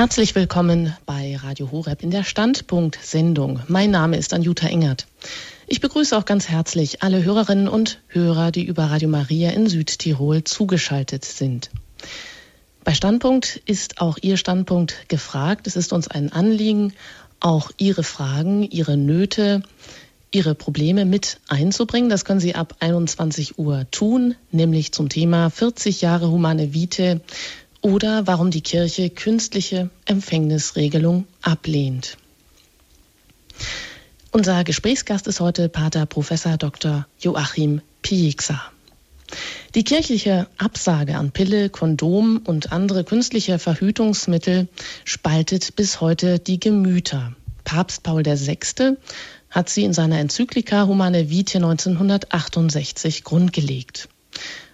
Herzlich willkommen bei Radio Horeb in der Standpunkt-Sendung. Mein Name ist Anjuta Engert. Ich begrüße auch ganz herzlich alle Hörerinnen und Hörer, die über Radio Maria in Südtirol zugeschaltet sind. Bei Standpunkt ist auch Ihr Standpunkt gefragt. Es ist uns ein Anliegen, auch Ihre Fragen, Ihre Nöte, Ihre Probleme mit einzubringen. Das können Sie ab 21 Uhr tun, nämlich zum Thema 40 Jahre humane Vite oder warum die Kirche künstliche Empfängnisregelung ablehnt. Unser Gesprächsgast ist heute Pater Professor Dr. Joachim Pieksa. Die kirchliche Absage an Pille, Kondom und andere künstliche Verhütungsmittel spaltet bis heute die Gemüter. Papst Paul VI. hat sie in seiner Enzyklika Humane Vitae 1968 grundgelegt.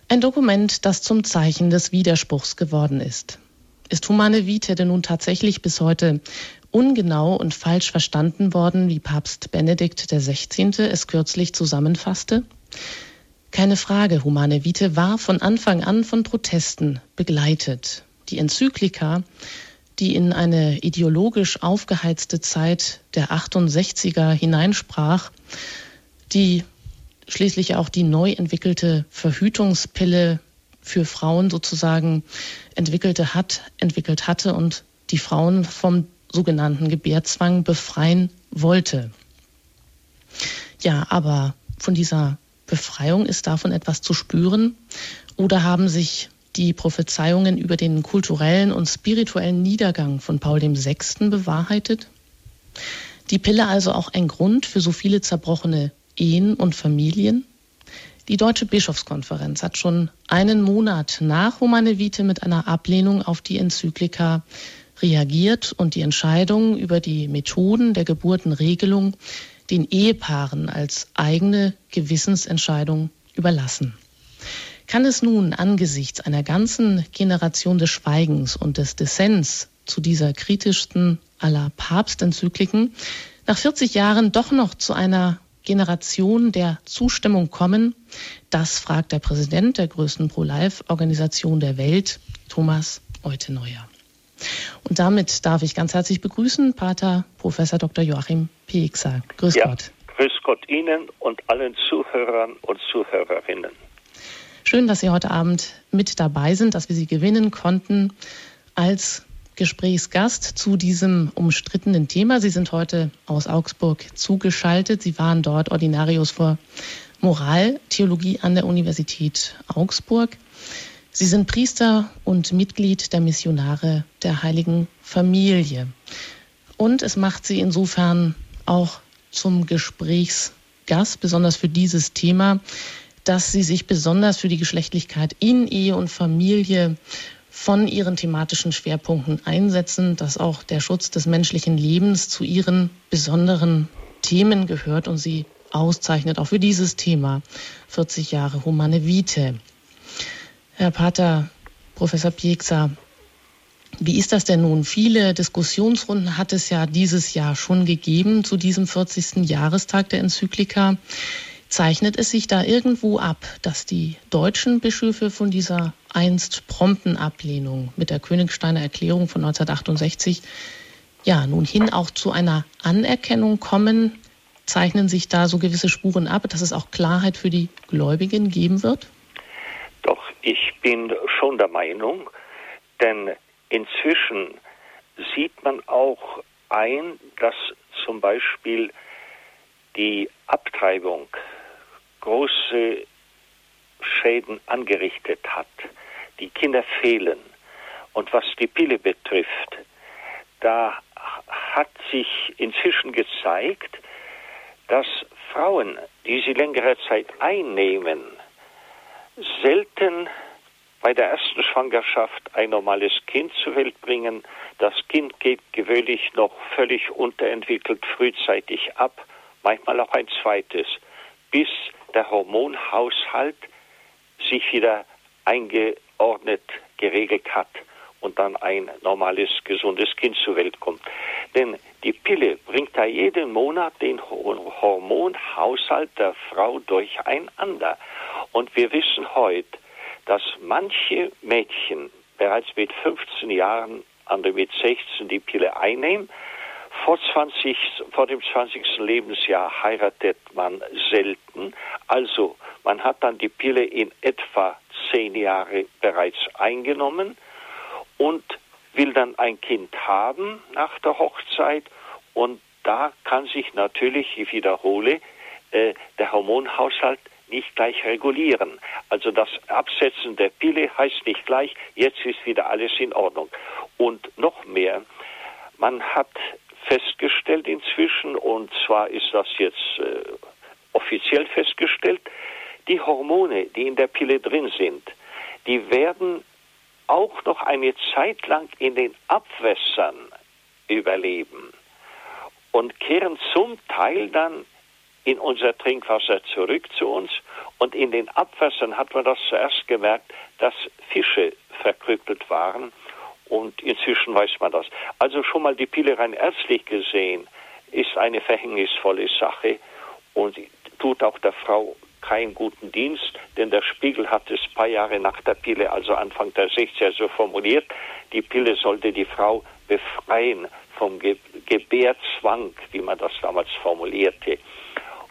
Ein Dokument, das zum Zeichen des Widerspruchs geworden ist. Ist Humane Vitae denn nun tatsächlich bis heute ungenau und falsch verstanden worden, wie Papst Benedikt XVI. es kürzlich zusammenfasste? Keine Frage, Humane Vitae war von Anfang an von Protesten begleitet. Die Enzyklika, die in eine ideologisch aufgeheizte Zeit der 68er hineinsprach, die schließlich auch die neu entwickelte Verhütungspille für Frauen sozusagen entwickelte hat, entwickelt hatte und die Frauen vom sogenannten Gebärzwang befreien wollte. Ja, aber von dieser Befreiung ist davon etwas zu spüren oder haben sich die Prophezeiungen über den kulturellen und spirituellen Niedergang von Paul VI. bewahrheitet? Die Pille also auch ein Grund für so viele zerbrochene Ehen und Familien? Die Deutsche Bischofskonferenz hat schon einen Monat nach Humane Vitae mit einer Ablehnung auf die Enzyklika reagiert und die Entscheidung über die Methoden der Geburtenregelung den Ehepaaren als eigene Gewissensentscheidung überlassen. Kann es nun angesichts einer ganzen Generation des Schweigens und des Dissens zu dieser kritischsten aller Papstenzykliken nach 40 Jahren doch noch zu einer Generation der Zustimmung kommen? Das fragt der Präsident der größten Pro-Life-Organisation der Welt, Thomas Euteneuer. Und damit darf ich ganz herzlich begrüßen, Pater Professor Dr. Joachim Piekser. Grüß ja, Gott. Grüß Gott Ihnen und allen Zuhörern und Zuhörerinnen. Schön, dass Sie heute Abend mit dabei sind, dass wir Sie gewinnen konnten als Gesprächsgast zu diesem umstrittenen Thema. Sie sind heute aus Augsburg zugeschaltet. Sie waren dort Ordinarius für Moraltheologie an der Universität Augsburg. Sie sind Priester und Mitglied der Missionare der Heiligen Familie. Und es macht Sie insofern auch zum Gesprächsgast, besonders für dieses Thema, dass Sie sich besonders für die Geschlechtlichkeit in Ehe und Familie von Ihren thematischen Schwerpunkten einsetzen, dass auch der Schutz des menschlichen Lebens zu Ihren besonderen Themen gehört und Sie auszeichnet, auch für dieses Thema 40 Jahre Humane Vitae. Herr Pater, Professor Pieksa, wie ist das denn nun? Viele Diskussionsrunden hat es ja dieses Jahr schon gegeben zu diesem 40. Jahrestag der Enzyklika. Zeichnet es sich da irgendwo ab, dass die deutschen Bischöfe von dieser einst prompten Ablehnung mit der Königsteiner Erklärung von 1968 ja nun hin auch zu einer Anerkennung kommen? Zeichnen sich da so gewisse Spuren ab, dass es auch Klarheit für die Gläubigen geben wird? Ich bin schon der Meinung, denn inzwischen sieht man auch ein, dass zum Beispiel die Abtreibung große Schäden angerichtet hat. Die Kinder fehlen. Und was die Pille betrifft, da hat sich inzwischen gezeigt, dass Frauen, die sie längere Zeit einnehmen, selten bei der ersten Schwangerschaft ein normales Kind zur Welt bringen. Das Kind geht gewöhnlich noch völlig unterentwickelt frühzeitig ab, manchmal auch ein zweites, bis der Hormonhaushalt sich wieder eingeordnet, geregelt hat und dann ein normales, gesundes Kind zur Welt kommt. Denn die Pille bringt da jeden Monat den Hormonhaushalt der Frau durcheinander. Und wir wissen heute, dass manche Mädchen bereits mit 15 Jahren andere mit 16 die Pille einnehmen. Vor, 20, vor dem 20. Lebensjahr heiratet man selten. Also man hat dann die Pille in etwa zehn Jahre bereits eingenommen und will dann ein Kind haben nach der Hochzeit. Und da kann sich natürlich, ich wiederhole, äh, der Hormonhaushalt nicht gleich regulieren. Also das Absetzen der Pille heißt nicht gleich, jetzt ist wieder alles in Ordnung. Und noch mehr, man hat festgestellt inzwischen, und zwar ist das jetzt äh, offiziell festgestellt, die Hormone, die in der Pille drin sind, die werden auch noch eine Zeit lang in den Abwässern überleben und kehren zum Teil dann in unser Trinkwasser zurück zu uns. Und in den Abwässern hat man das zuerst gemerkt, dass Fische verkrüppelt waren. Und inzwischen weiß man das. Also schon mal die Pille rein ärztlich gesehen ist eine verhängnisvolle Sache und tut auch der Frau keinen guten Dienst, denn der Spiegel hat es ein paar Jahre nach der Pille, also Anfang der 60er, so formuliert, die Pille sollte die Frau befreien vom Ge Gebärzwang, wie man das damals formulierte.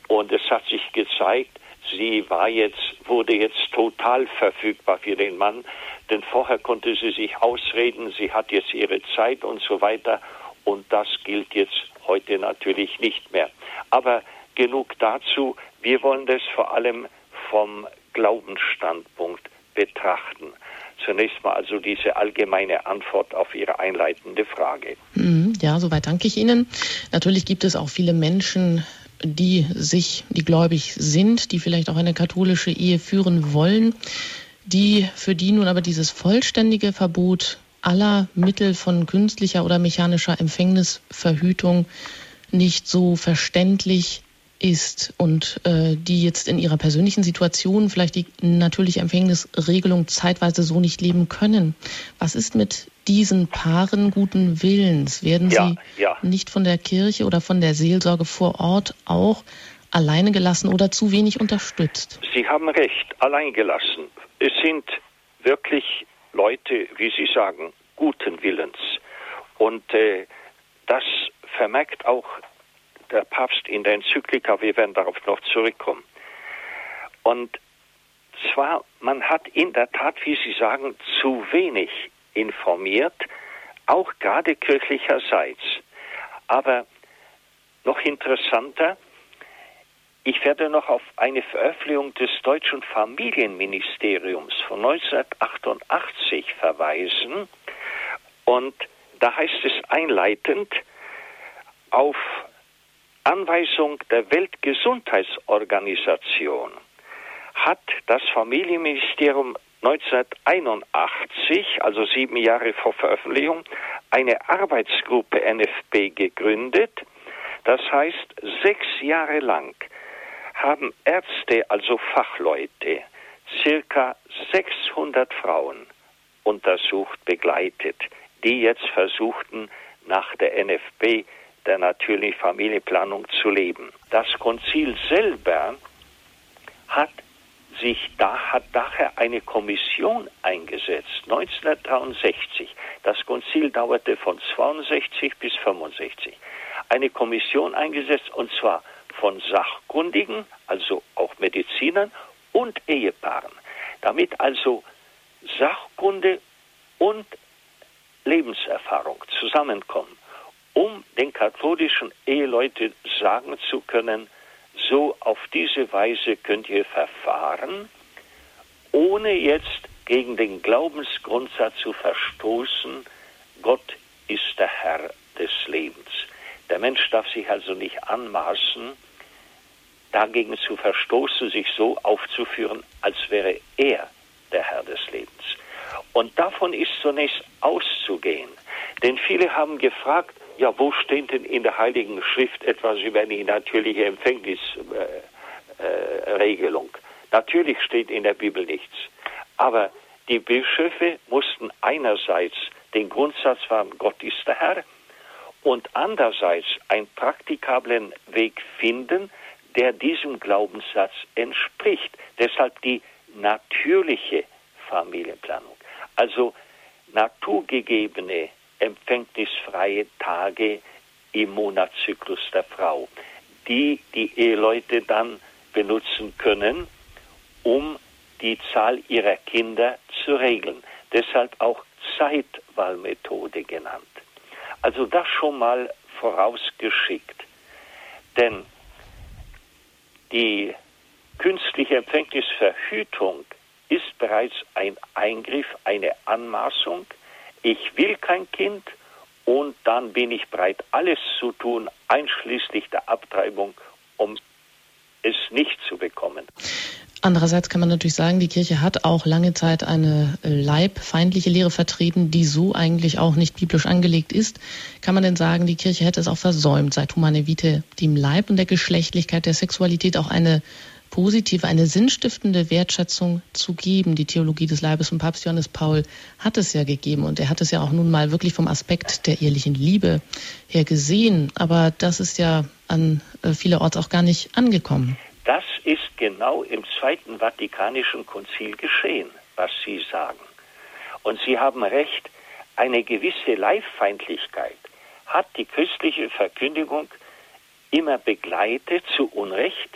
Und es hat sich gezeigt, sie war jetzt, wurde jetzt total verfügbar für den Mann, denn vorher konnte sie sich ausreden, sie hat jetzt ihre Zeit und so weiter. Und das gilt jetzt heute natürlich nicht mehr. Aber genug dazu. Wir wollen das vor allem vom Glaubensstandpunkt betrachten. Zunächst mal also diese allgemeine Antwort auf Ihre einleitende Frage. Mhm, ja, soweit danke ich Ihnen. Natürlich gibt es auch viele Menschen, die sich, die gläubig sind, die vielleicht auch eine katholische Ehe führen wollen, die für die nun aber dieses vollständige Verbot aller Mittel von künstlicher oder mechanischer Empfängnisverhütung nicht so verständlich ist und äh, die jetzt in ihrer persönlichen Situation vielleicht die natürliche Empfängnisregelung zeitweise so nicht leben können. Was ist mit diesen Paaren guten Willens? Werden ja, sie ja. nicht von der Kirche oder von der Seelsorge vor Ort auch alleine gelassen oder zu wenig unterstützt? Sie haben recht, allein gelassen. Es sind wirklich Leute, wie Sie sagen, guten Willens. Und äh, das vermerkt auch der Papst in der Enzyklika, wir werden darauf noch zurückkommen. Und zwar, man hat in der Tat, wie Sie sagen, zu wenig informiert, auch gerade kirchlicherseits. Aber noch interessanter, ich werde noch auf eine Veröffentlichung des deutschen Familienministeriums von 1988 verweisen. Und da heißt es einleitend, auf Anweisung der Weltgesundheitsorganisation hat das Familienministerium 1981, also sieben Jahre vor Veröffentlichung, eine Arbeitsgruppe NFP gegründet. Das heißt, sechs Jahre lang haben Ärzte, also Fachleute, circa 600 Frauen untersucht, begleitet, die jetzt versuchten, nach der NFP der natürlichen Familienplanung zu leben. Das Konzil selber hat sich da hat daher eine Kommission eingesetzt 1963. Das Konzil dauerte von 62 bis 65. Eine Kommission eingesetzt und zwar von Sachkundigen, also auch Medizinern und Ehepaaren, damit also Sachkunde und Lebenserfahrung zusammenkommen um den katholischen Eheleuten sagen zu können, so auf diese Weise könnt ihr verfahren, ohne jetzt gegen den Glaubensgrundsatz zu verstoßen, Gott ist der Herr des Lebens. Der Mensch darf sich also nicht anmaßen, dagegen zu verstoßen, sich so aufzuführen, als wäre er der Herr des Lebens. Und davon ist zunächst auszugehen. Denn viele haben gefragt, ja, wo steht denn in der Heiligen Schrift etwas über die natürliche Empfängnisregelung? Äh, äh, Natürlich steht in der Bibel nichts. Aber die Bischöfe mussten einerseits den Grundsatz wahren, Gott ist der Herr, und andererseits einen praktikablen Weg finden, der diesem Glaubenssatz entspricht. Deshalb die natürliche Familienplanung. Also naturgegebene empfängnisfreie Tage im Monatszyklus der Frau, die die Eheleute dann benutzen können, um die Zahl ihrer Kinder zu regeln. Deshalb auch Zeitwahlmethode genannt. Also das schon mal vorausgeschickt. Denn die künstliche Empfängnisverhütung ist bereits ein Eingriff, eine Anmaßung. Ich will kein Kind und dann bin ich bereit, alles zu tun, einschließlich der Abtreibung, um es nicht zu bekommen. Andererseits kann man natürlich sagen, die Kirche hat auch lange Zeit eine leibfeindliche Lehre vertreten, die so eigentlich auch nicht biblisch angelegt ist. Kann man denn sagen, die Kirche hätte es auch versäumt, seit Humane Vitae dem Leib und der Geschlechtlichkeit der Sexualität auch eine positive, eine sinnstiftende Wertschätzung zu geben. Die Theologie des Leibes von Papst Johannes Paul hat es ja gegeben und er hat es ja auch nun mal wirklich vom Aspekt der ehrlichen Liebe her gesehen. Aber das ist ja an äh, vielerorts auch gar nicht angekommen. Das ist genau im Zweiten Vatikanischen Konzil geschehen, was Sie sagen. Und Sie haben recht, eine gewisse Leibfeindlichkeit hat die christliche Verkündigung immer begleitet, zu Unrecht.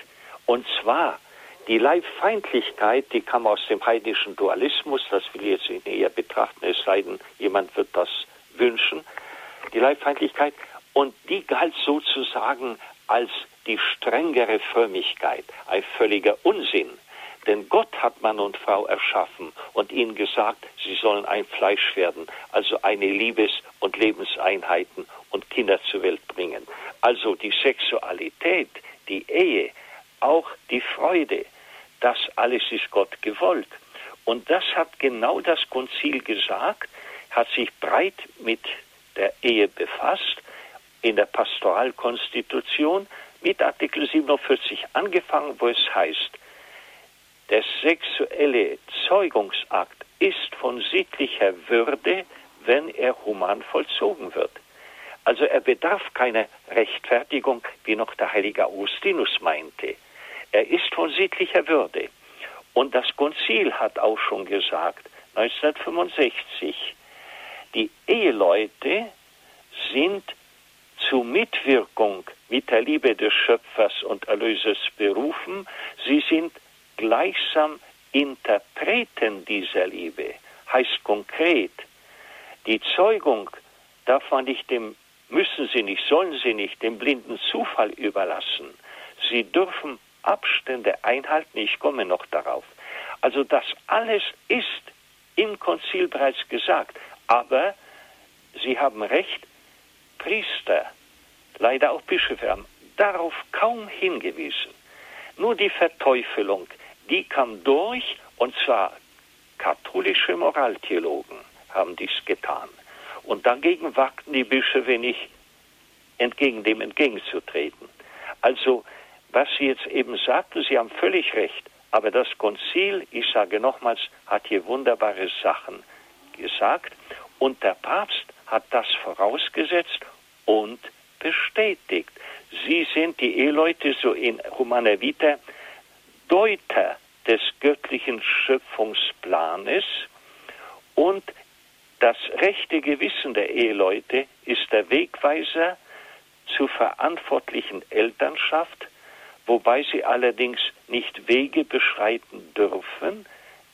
Und zwar die Leibfeindlichkeit, die kam aus dem heidnischen Dualismus, das will ich jetzt eher betrachten, es sei denn, jemand wird das wünschen. Die Leibfeindlichkeit, und die galt sozusagen als die strengere Frömmigkeit, ein völliger Unsinn. Denn Gott hat Mann und Frau erschaffen und ihnen gesagt, sie sollen ein Fleisch werden, also eine Liebes- und Lebenseinheiten und Kinder zur Welt bringen. Also die Sexualität, die Ehe, auch die Freude, das alles ist Gott gewollt. Und das hat genau das Konzil gesagt, hat sich breit mit der Ehe befasst in der Pastoralkonstitution mit Artikel 47 angefangen, wo es heißt, der sexuelle Zeugungsakt ist von sittlicher Würde, wenn er human vollzogen wird. Also er bedarf keiner Rechtfertigung, wie noch der heilige Augustinus meinte. Er ist von sittlicher Würde. Und das Konzil hat auch schon gesagt, 1965, die Eheleute sind zu Mitwirkung mit der Liebe des Schöpfers und Erlösers berufen. Sie sind gleichsam Interpreten dieser Liebe. Heißt konkret, die Zeugung darf man nicht dem, müssen sie nicht, sollen sie nicht dem blinden Zufall überlassen. Sie dürfen Abstände einhalten, ich komme noch darauf. Also das alles ist im Konzil bereits gesagt. Aber Sie haben recht, Priester, leider auch Bischöfe haben darauf kaum hingewiesen. Nur die Verteufelung, die kam durch, und zwar katholische Moraltheologen haben dies getan. Und dagegen wagten die Bischöfe nicht, entgegen dem entgegenzutreten. Also, was Sie jetzt eben sagten, Sie haben völlig recht, aber das Konzil, ich sage nochmals, hat hier wunderbare Sachen gesagt und der Papst hat das vorausgesetzt und bestätigt. Sie sind die Eheleute so in Humana Vita Deuter des göttlichen Schöpfungsplanes und das rechte Gewissen der Eheleute ist der Wegweiser zur verantwortlichen Elternschaft, wobei sie allerdings nicht Wege beschreiten dürfen,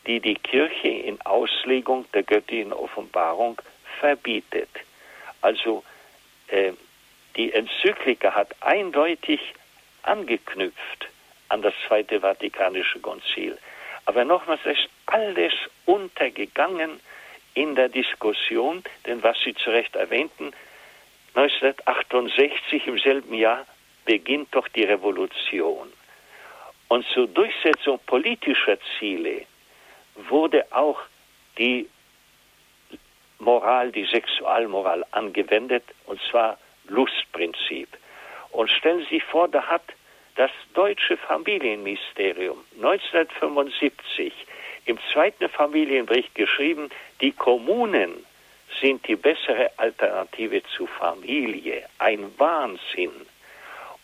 die die Kirche in Auslegung der göttlichen Offenbarung verbietet. Also äh, die Enzyklika hat eindeutig angeknüpft an das Zweite Vatikanische Konzil. Aber nochmals, es ist alles untergegangen in der Diskussion, denn was Sie zu Recht erwähnten, 1968 im selben Jahr beginnt doch die Revolution. Und zur Durchsetzung politischer Ziele wurde auch die Moral, die Sexualmoral angewendet, und zwar Lustprinzip. Und stellen Sie sich vor, da hat das deutsche Familienministerium 1975 im zweiten Familienbericht geschrieben, die Kommunen sind die bessere Alternative zu Familie. Ein Wahnsinn.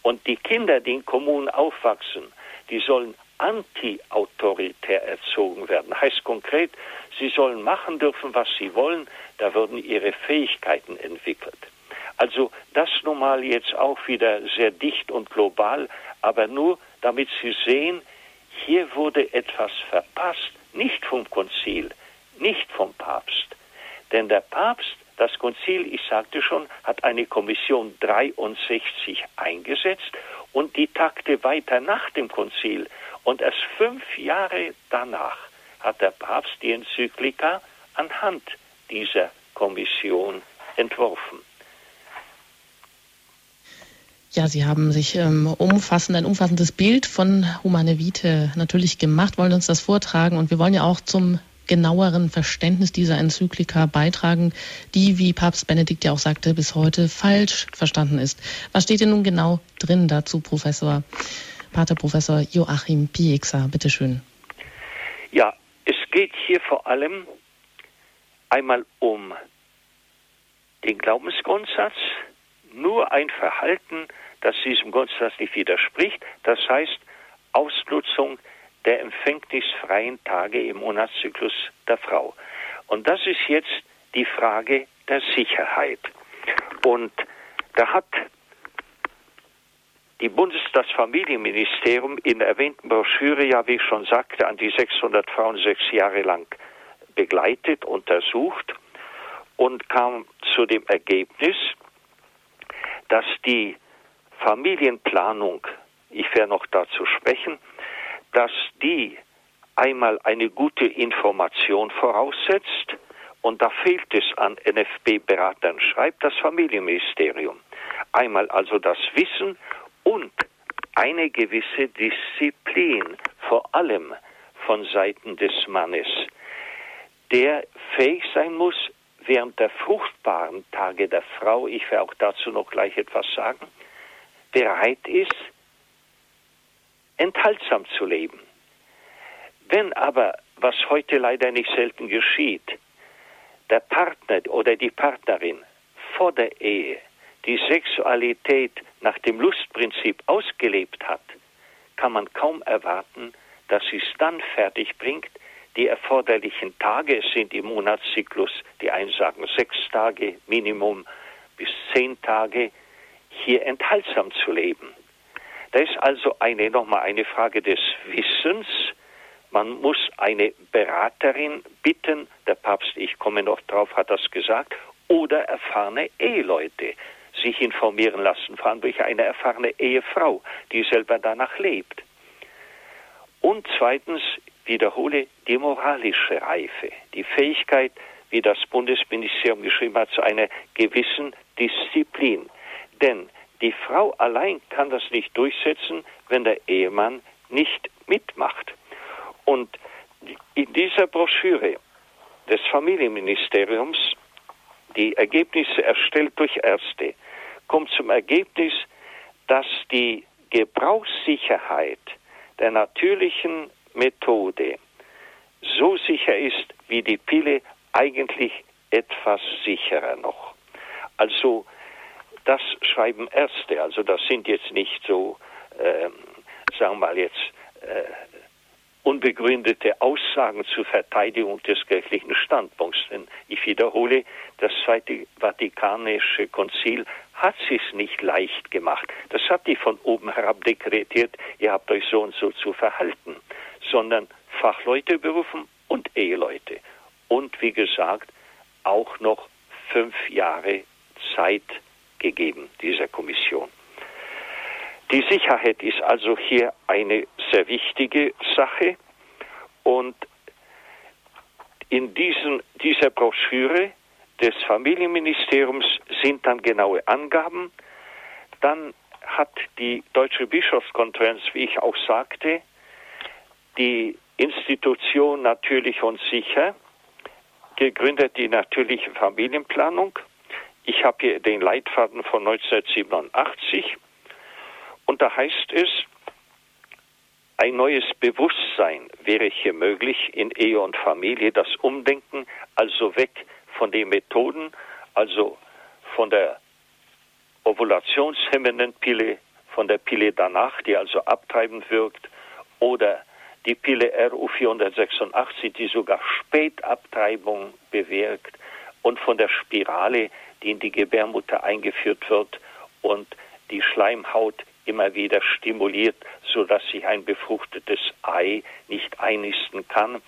Und die Kinder, die in Kommunen aufwachsen, die sollen anti-autoritär erzogen werden. Heißt konkret, sie sollen machen dürfen, was sie wollen, da würden ihre Fähigkeiten entwickelt. Also das nun mal jetzt auch wieder sehr dicht und global, aber nur damit Sie sehen, hier wurde etwas verpasst, nicht vom Konzil, nicht vom Papst. Denn der Papst, das Konzil, ich sagte schon, hat eine Kommission 63 eingesetzt und die tagte weiter nach dem Konzil. Und erst fünf Jahre danach hat der Papst die Enzyklika anhand dieser Kommission entworfen. Ja, Sie haben sich ähm, umfassend, ein umfassendes Bild von Humane Vitae natürlich gemacht, wollen uns das vortragen und wir wollen ja auch zum genaueren Verständnis dieser Enzyklika beitragen, die, wie Papst Benedikt ja auch sagte, bis heute falsch verstanden ist. Was steht denn nun genau drin dazu, Professor, Pater Professor Joachim Piekser? Bitte schön. Ja, es geht hier vor allem einmal um den Glaubensgrundsatz, nur ein Verhalten, das diesem Grundsatz nicht widerspricht, das heißt Ausnutzung der empfängnisfreien Tage im Monatszyklus der Frau. Und das ist jetzt die Frage der Sicherheit. Und da hat die Bundes das Familienministerium in der erwähnten Broschüre ja, wie ich schon sagte, an die 600 Frauen sechs Jahre lang begleitet, untersucht und kam zu dem Ergebnis, dass die Familienplanung, ich werde noch dazu sprechen, dass die einmal eine gute Information voraussetzt, und da fehlt es an NFB-Beratern, schreibt das Familienministerium. Einmal also das Wissen und eine gewisse Disziplin, vor allem von Seiten des Mannes, der fähig sein muss, während der fruchtbaren Tage der Frau, ich werde auch dazu noch gleich etwas sagen, bereit ist, enthaltsam zu leben. Wenn aber, was heute leider nicht selten geschieht, der Partner oder die Partnerin vor der Ehe die Sexualität nach dem Lustprinzip ausgelebt hat, kann man kaum erwarten, dass sie es dann fertig bringt, die erforderlichen Tage, sind im Monatszyklus, die einen sagen sechs Tage Minimum bis zehn Tage, hier enthaltsam zu leben. Da ist also eine, nochmal eine Frage des Wissens. Man muss eine Beraterin bitten, der Papst, ich komme noch drauf, hat das gesagt, oder erfahrene Eheleute sich informieren lassen, vor allem durch eine erfahrene Ehefrau, die selber danach lebt. Und zweitens wiederhole die moralische Reife, die Fähigkeit, wie das Bundesministerium geschrieben hat, zu einer gewissen Disziplin. Denn die Frau allein kann das nicht durchsetzen, wenn der Ehemann nicht mitmacht. Und in dieser Broschüre des Familienministeriums, die Ergebnisse erstellt durch Ärzte, kommt zum Ergebnis, dass die Gebrauchssicherheit der natürlichen Methode so sicher ist wie die Pille, eigentlich etwas sicherer noch. Also das schreiben Ärzte, also das sind jetzt nicht so, äh, sagen wir mal jetzt, äh, unbegründete Aussagen zur Verteidigung des kirchlichen Standpunkts. Denn ich wiederhole, das Zweite Vatikanische Konzil hat es nicht leicht gemacht. Das hat die von oben herab dekretiert, ihr habt euch so und so zu verhalten, sondern Fachleute berufen und Eheleute. Und wie gesagt, auch noch fünf Jahre Zeit gegeben, dieser Kommission. Die Sicherheit ist also hier eine sehr wichtige Sache und in diesen, dieser Broschüre des Familienministeriums sind dann genaue Angaben. Dann hat die Deutsche Bischofskonferenz, wie ich auch sagte, die Institution natürlich und sicher gegründet, die natürliche Familienplanung. Ich habe hier den Leitfaden von 1987 und da heißt es, ein neues Bewusstsein wäre hier möglich in Ehe und Familie, das Umdenken, also weg von den Methoden, also von der ovulationshemmenden Pille, von der Pille danach, die also abtreibend wirkt, oder die Pille RU 486, die sogar Spätabtreibung bewirkt und von der Spirale, die in die Gebärmutter eingeführt wird und die Schleimhaut immer wieder stimuliert, sodass sich ein befruchtetes Ei nicht einnisten kann.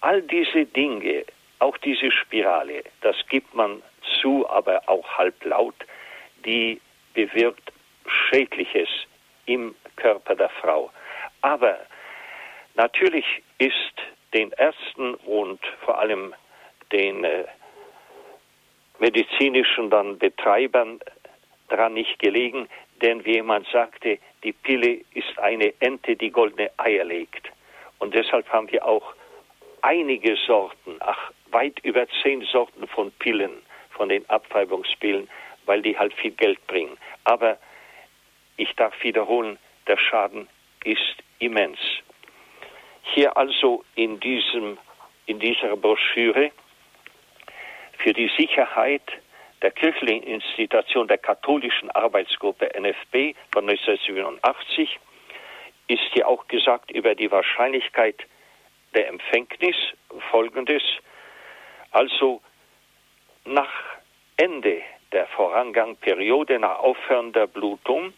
All diese Dinge, auch diese Spirale, das gibt man zu, aber auch halblaut, die bewirkt Schädliches im Körper der Frau. Aber natürlich ist den Ärzten und vor allem den äh, medizinischen dann Betreibern daran nicht gelegen, denn wie jemand sagte, die Pille ist eine Ente, die goldene Eier legt. Und deshalb haben wir auch einige Sorten, ach, weit über zehn Sorten von Pillen, von den Abtreibungspillen, weil die halt viel Geld bringen. Aber ich darf wiederholen, der Schaden ist immens. Hier also in, diesem, in dieser Broschüre für die Sicherheit der kirchlichen Institution der katholischen Arbeitsgruppe NFB von 1987 ist hier auch gesagt über die Wahrscheinlichkeit der Empfängnis folgendes. Also nach Ende der Vorangangperiode, nach Aufhören der Blutung,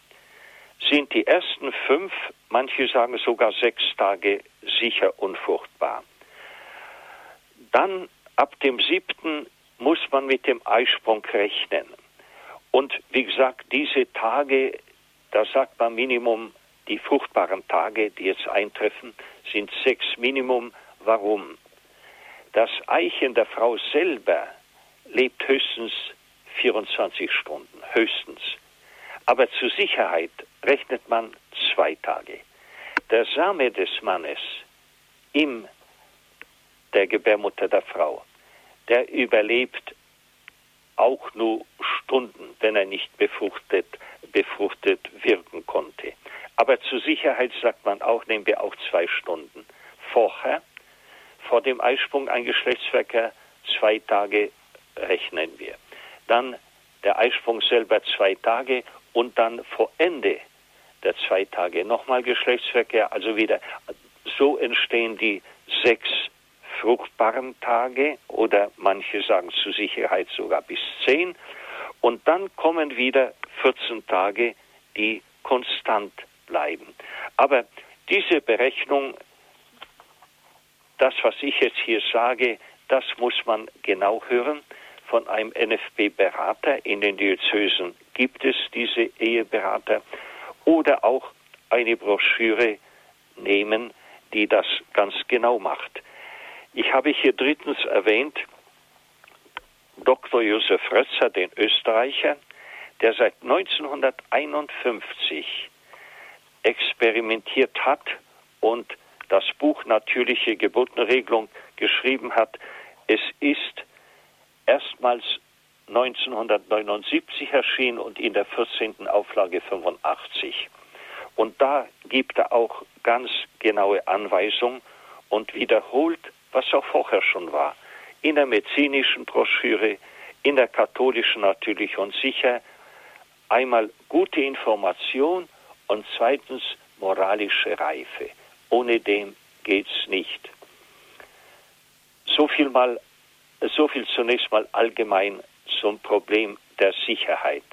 sind die ersten fünf, manche sagen sogar sechs Tage sicher unfruchtbar. Dann ab dem siebten muss man mit dem Eisprung rechnen. Und wie gesagt, diese Tage, da sagt man Minimum, die fruchtbaren Tage, die jetzt eintreffen, sind sechs Minimum. Warum? Das Eichen der Frau selber lebt höchstens 24 Stunden, höchstens. Aber zur Sicherheit rechnet man zwei Tage. Der Same des Mannes in der Gebärmutter der Frau der überlebt auch nur Stunden, wenn er nicht befruchtet, befruchtet wirken konnte. Aber zur Sicherheit sagt man auch, nehmen wir auch zwei Stunden. Vorher, vor dem Eisprung ein Geschlechtsverkehr, zwei Tage rechnen wir. Dann der Eisprung selber zwei Tage und dann vor Ende der zwei Tage nochmal Geschlechtsverkehr, also wieder. So entstehen die sechs fruchtbaren Tage oder manche sagen zur Sicherheit sogar bis zehn. Und dann kommen wieder 14 Tage, die konstant bleiben. Aber diese Berechnung, das, was ich jetzt hier sage, das muss man genau hören von einem NFB-Berater. In den Diözesen gibt es diese Eheberater oder auch eine Broschüre nehmen, die das ganz genau macht. Ich habe hier drittens erwähnt, Dr. Josef Rötzer, den Österreicher, der seit 1951 experimentiert hat und das Buch Natürliche Geburtenregelung geschrieben hat. Es ist erstmals 1979 erschienen und in der 14. Auflage 85. Und da gibt er auch ganz genaue Anweisungen und wiederholt was auch vorher schon war. In der medizinischen Broschüre, in der katholischen natürlich und sicher einmal gute Information und zweitens moralische Reife. Ohne dem geht's nicht. So viel mal, so viel zunächst mal allgemein zum Problem der Sicherheit.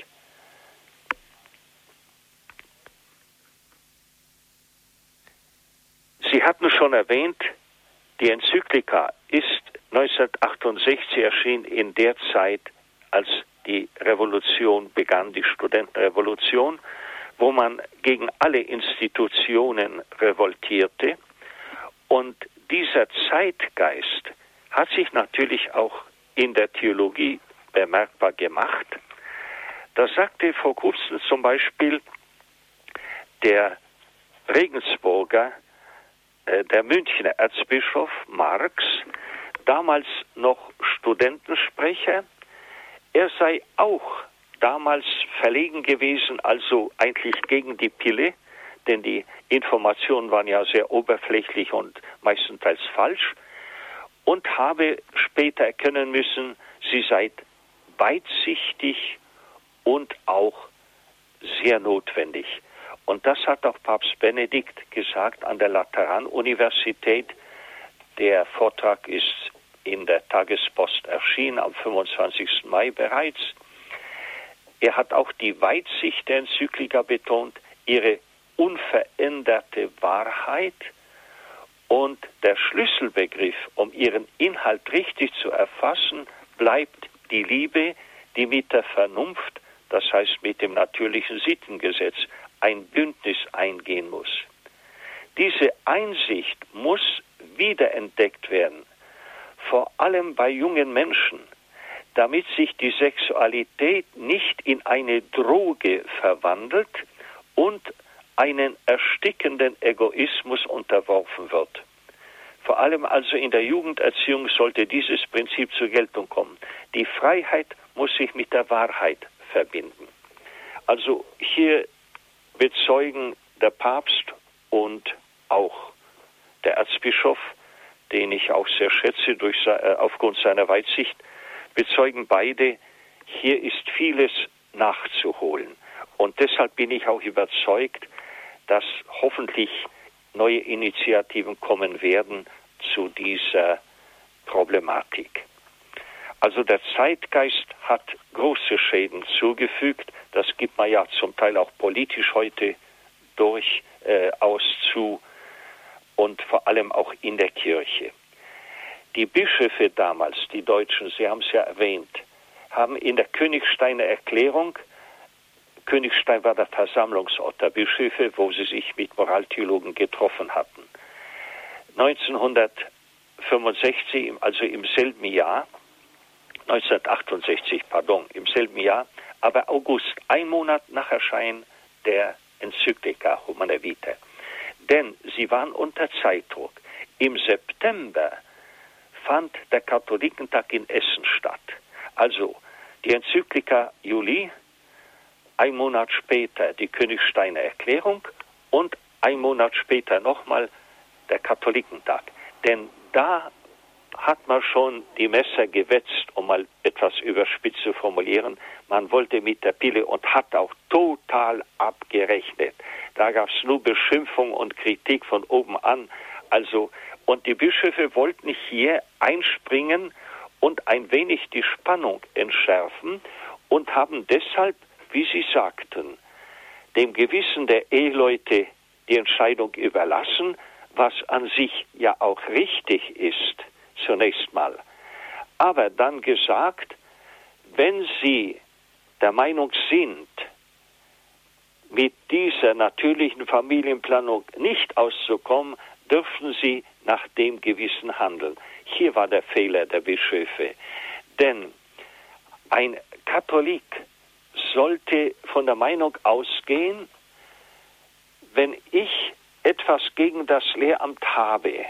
Sie hatten schon erwähnt, die Enzyklika ist 1968 erschienen in der Zeit, als die Revolution begann, die Studentenrevolution, wo man gegen alle Institutionen revoltierte. Und dieser Zeitgeist hat sich natürlich auch in der Theologie bemerkbar gemacht. Da sagte vor kurzem zum Beispiel der Regensburger der Münchner Erzbischof Marx, damals noch Studentensprecher, er sei auch damals verlegen gewesen, also eigentlich gegen die Pille, denn die Informationen waren ja sehr oberflächlich und meistenteils falsch, und habe später erkennen müssen, sie sei weitsichtig und auch sehr notwendig. Und das hat auch Papst Benedikt gesagt an der Lateranuniversität. Der Vortrag ist in der Tagespost erschienen am 25. Mai bereits. Er hat auch die Weitsicht der Enzyklika betont, ihre unveränderte Wahrheit und der Schlüsselbegriff, um ihren Inhalt richtig zu erfassen, bleibt die Liebe, die mit der Vernunft, das heißt mit dem natürlichen Sittengesetz, ein Bündnis eingehen muss. Diese Einsicht muss wiederentdeckt werden, vor allem bei jungen Menschen, damit sich die Sexualität nicht in eine Droge verwandelt und einen erstickenden Egoismus unterworfen wird. Vor allem also in der Jugenderziehung sollte dieses Prinzip zur Geltung kommen. Die Freiheit muss sich mit der Wahrheit verbinden. Also hier bezeugen der Papst und auch der Erzbischof, den ich auch sehr schätze durch, äh, aufgrund seiner Weitsicht, bezeugen beide, hier ist vieles nachzuholen. Und deshalb bin ich auch überzeugt, dass hoffentlich neue Initiativen kommen werden zu dieser Problematik. Also der Zeitgeist hat große Schäden zugefügt. Das gibt man ja zum Teil auch politisch heute durchaus äh, zu und vor allem auch in der Kirche. Die Bischöfe damals, die Deutschen, Sie haben es ja erwähnt, haben in der Königsteiner Erklärung Königstein war der Versammlungsort der Bischöfe, wo sie sich mit Moraltheologen getroffen hatten. 1965, also im selben Jahr, 1968, pardon, im selben Jahr, aber August, ein Monat nach Erscheinen der Enzyklika Humana Vitae. Denn sie waren unter Zeitdruck. Im September fand der Katholikentag in Essen statt. Also die Enzyklika Juli ein Monat später die Königsteiner Erklärung und ein Monat später nochmal der Katholikentag. Denn da hat man schon die Messer gewetzt, um mal etwas überspitzt zu formulieren. Man wollte mit der Pille und hat auch total abgerechnet. Da gab es nur Beschimpfung und Kritik von oben an. Also, und die Bischöfe wollten hier einspringen und ein wenig die Spannung entschärfen und haben deshalb wie Sie sagten, dem Gewissen der Eheleute die Entscheidung überlassen, was an sich ja auch richtig ist, zunächst mal. Aber dann gesagt, wenn Sie der Meinung sind, mit dieser natürlichen Familienplanung nicht auszukommen, dürfen Sie nach dem Gewissen handeln. Hier war der Fehler der Bischöfe. Denn ein Katholik sollte von der Meinung ausgehen, wenn ich etwas gegen das Lehramt habe,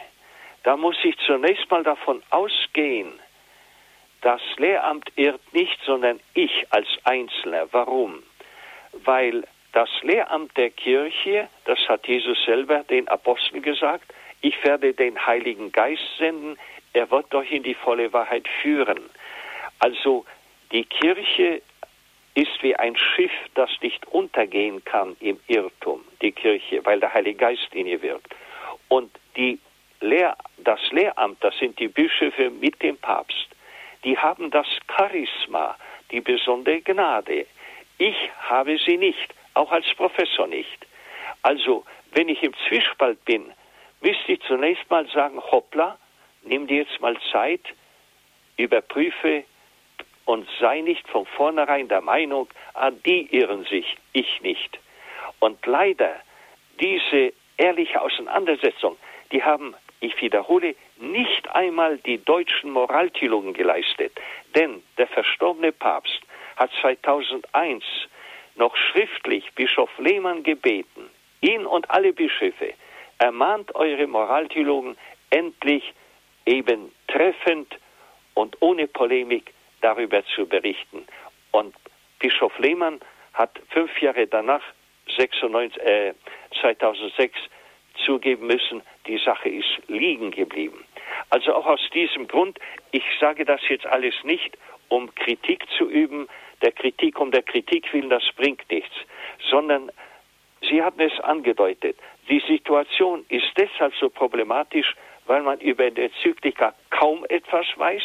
da muss ich zunächst mal davon ausgehen, das Lehramt irrt nicht, sondern ich als Einzelner. Warum? Weil das Lehramt der Kirche, das hat Jesus selber den Aposteln gesagt, ich werde den Heiligen Geist senden, er wird euch in die volle Wahrheit führen. Also die Kirche ist wie ein Schiff, das nicht untergehen kann im Irrtum, die Kirche, weil der Heilige Geist in ihr wirkt. Und die Lehr das Lehramt, das sind die Bischöfe mit dem Papst, die haben das Charisma, die besondere Gnade. Ich habe sie nicht, auch als Professor nicht. Also, wenn ich im Zwiespalt bin, müsste ich zunächst mal sagen, hoppla, nimm dir jetzt mal Zeit, überprüfe und sei nicht von vornherein der Meinung, ah, die irren sich, ich nicht. Und leider, diese ehrliche Auseinandersetzung, die haben, ich wiederhole, nicht einmal die deutschen Moraltheologen geleistet. Denn der verstorbene Papst hat 2001 noch schriftlich Bischof Lehmann gebeten, ihn und alle Bischöfe, ermahnt eure Moraltheologen endlich eben treffend und ohne Polemik darüber zu berichten. Und Bischof Lehmann hat fünf Jahre danach, 96, äh, 2006, zugeben müssen, die Sache ist liegen geblieben. Also auch aus diesem Grund, ich sage das jetzt alles nicht, um Kritik zu üben, der Kritik um der Kritik willen, das bringt nichts, sondern Sie hatten es angedeutet. Die Situation ist deshalb so problematisch, weil man über die Enzyklika kaum etwas weiß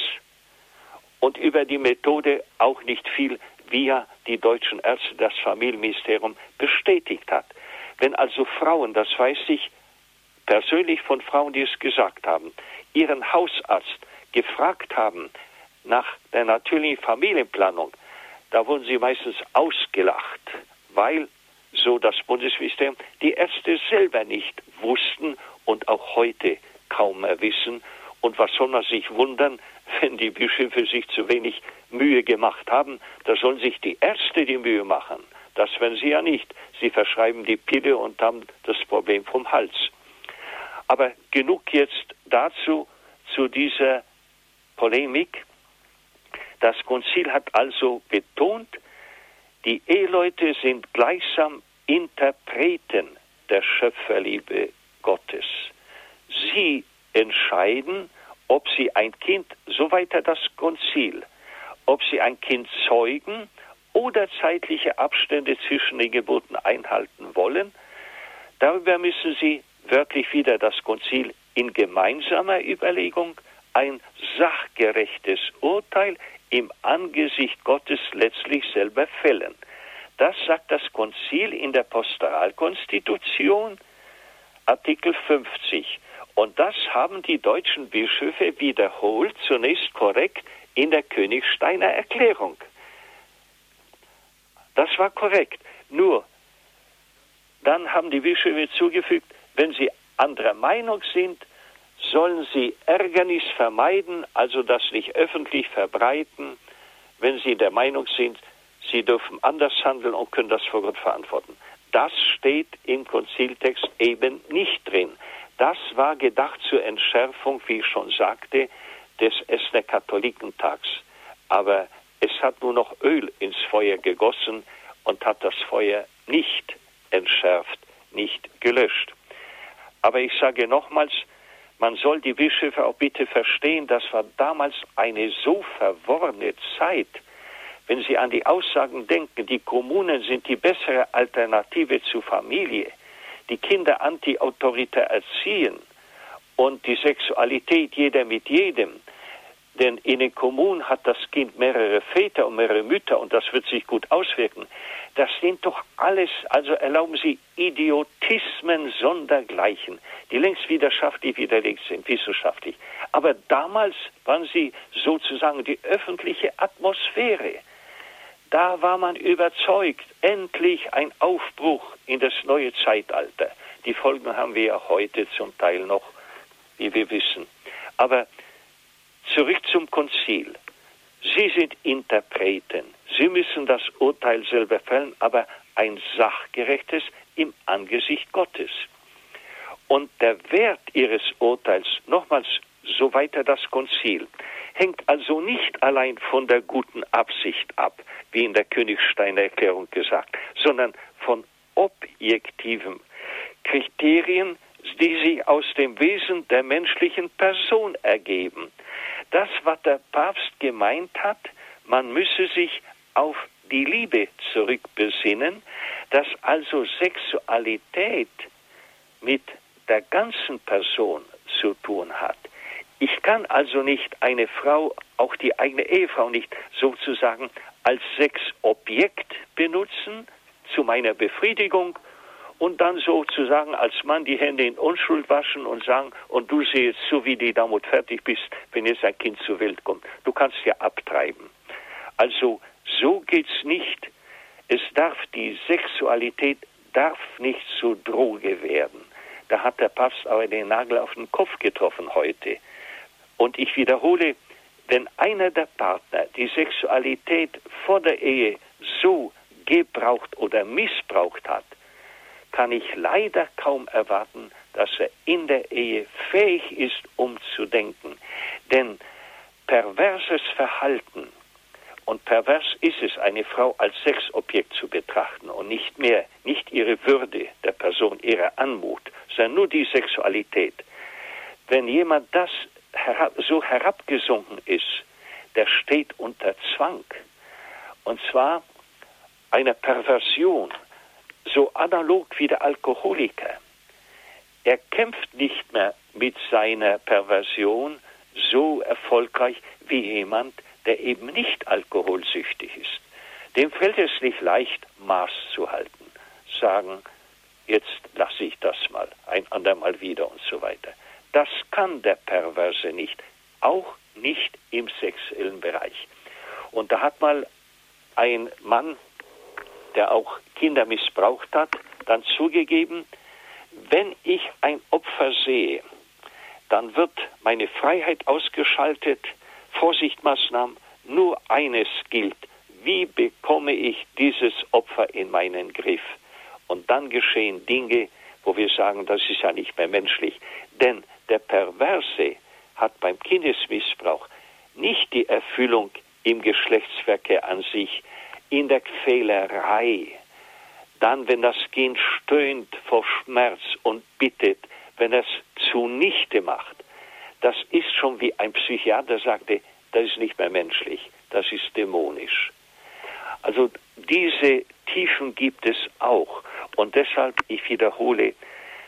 und über die Methode auch nicht viel via die deutschen Ärzte das Familienministerium bestätigt hat. Wenn also Frauen, das weiß ich persönlich von Frauen, die es gesagt haben, ihren Hausarzt gefragt haben nach der natürlichen Familienplanung, da wurden sie meistens ausgelacht, weil, so das Bundesministerium, die Ärzte selber nicht wussten und auch heute kaum mehr wissen. Und was soll man sich wundern, wenn die Bischöfe sich zu wenig Mühe gemacht haben? Da sollen sich die Ärzte die Mühe machen. Das werden sie ja nicht. Sie verschreiben die Pille und haben das Problem vom Hals. Aber genug jetzt dazu, zu dieser Polemik. Das Konzil hat also betont, die Eheleute sind gleichsam Interpreten der Schöpferliebe Gottes. Sie entscheiden, ob sie ein Kind, so weiter das Konzil, ob sie ein Kind zeugen oder zeitliche Abstände zwischen den Geburten einhalten wollen. Darüber müssen sie wörtlich wieder das Konzil in gemeinsamer Überlegung ein sachgerechtes Urteil im Angesicht Gottes letztlich selber fällen. Das sagt das Konzil in der Pastoralkonstitution, Artikel 50. Und das haben die deutschen Bischöfe wiederholt, zunächst korrekt in der Königsteiner Erklärung. Das war korrekt. Nur, dann haben die Bischöfe zugefügt, wenn sie anderer Meinung sind, sollen sie Ärgernis vermeiden, also das nicht öffentlich verbreiten, wenn sie der Meinung sind, sie dürfen anders handeln und können das vor Gott verantworten. Das steht im Konziltext eben nicht drin. Das war gedacht zur Entschärfung, wie ich schon sagte, des Essener Katholikentags. Aber es hat nur noch Öl ins Feuer gegossen und hat das Feuer nicht entschärft, nicht gelöscht. Aber ich sage nochmals, man soll die Bischöfe auch bitte verstehen, das war damals eine so verworrene Zeit. Wenn Sie an die Aussagen denken, die Kommunen sind die bessere Alternative zur Familie, die Kinder anti-autoritär erziehen und die Sexualität jeder mit jedem, denn in den Kommunen hat das Kind mehrere Väter und mehrere Mütter und das wird sich gut auswirken. Das sind doch alles, also erlauben Sie Idiotismen sondergleichen, die längst widerschaftlich widerlegt sind, wissenschaftlich. Aber damals waren sie sozusagen die öffentliche Atmosphäre. Da war man überzeugt, endlich ein Aufbruch in das neue Zeitalter. Die Folgen haben wir ja heute zum Teil noch, wie wir wissen. Aber Zurück zum Konzil. Sie sind Interpreten. Sie müssen das Urteil selber fällen, aber ein sachgerechtes im Angesicht Gottes. Und der Wert ihres Urteils, nochmals so weiter das Konzil, hängt also nicht allein von der guten Absicht ab, wie in der Königsteiner Erklärung gesagt, sondern von objektiven Kriterien, die sich aus dem Wesen der menschlichen Person ergeben das, was der Papst gemeint hat, man müsse sich auf die Liebe zurückbesinnen, dass also Sexualität mit der ganzen Person zu tun hat. Ich kann also nicht eine Frau, auch die eigene Ehefrau nicht sozusagen als Sexobjekt benutzen zu meiner Befriedigung und dann sozusagen als Mann die Hände in Unschuld waschen und sagen, und du siehst zu, wie die damit fertig bist, wenn jetzt ein Kind zur Welt kommt. Du kannst ja abtreiben. Also so geht's nicht. Es darf die Sexualität darf nicht zur Droge werden. Da hat der Papst aber den Nagel auf den Kopf getroffen heute. Und ich wiederhole, wenn einer der Partner die Sexualität vor der Ehe so gebraucht oder missbraucht hat, kann ich leider kaum erwarten, dass er in der Ehe fähig ist, umzudenken. Denn perverses Verhalten, und pervers ist es, eine Frau als Sexobjekt zu betrachten und nicht mehr, nicht ihre Würde der Person, ihre Anmut, sondern nur die Sexualität. Wenn jemand das herab, so herabgesunken ist, der steht unter Zwang. Und zwar einer Perversion, so analog wie der Alkoholiker. Er kämpft nicht mehr mit seiner Perversion so erfolgreich wie jemand, der eben nicht alkoholsüchtig ist. Dem fällt es nicht leicht, Maß zu halten, sagen, jetzt lasse ich das mal, ein andermal wieder und so weiter. Das kann der Perverse nicht, auch nicht im sexuellen Bereich. Und da hat mal ein Mann, der auch Kinder missbraucht hat, dann zugegeben, wenn ich ein Opfer sehe, dann wird meine Freiheit ausgeschaltet, Vorsichtmaßnahmen, nur eines gilt, wie bekomme ich dieses Opfer in meinen Griff? Und dann geschehen Dinge, wo wir sagen, das ist ja nicht mehr menschlich. Denn der Perverse hat beim Kindesmissbrauch nicht die Erfüllung im Geschlechtsverkehr an sich, in der Quälerei. Dann, wenn das Kind stöhnt vor Schmerz und bittet, wenn es zunichte macht, das ist schon wie ein Psychiater sagte, das ist nicht mehr menschlich, das ist dämonisch. Also diese Tiefen gibt es auch. Und deshalb, ich wiederhole,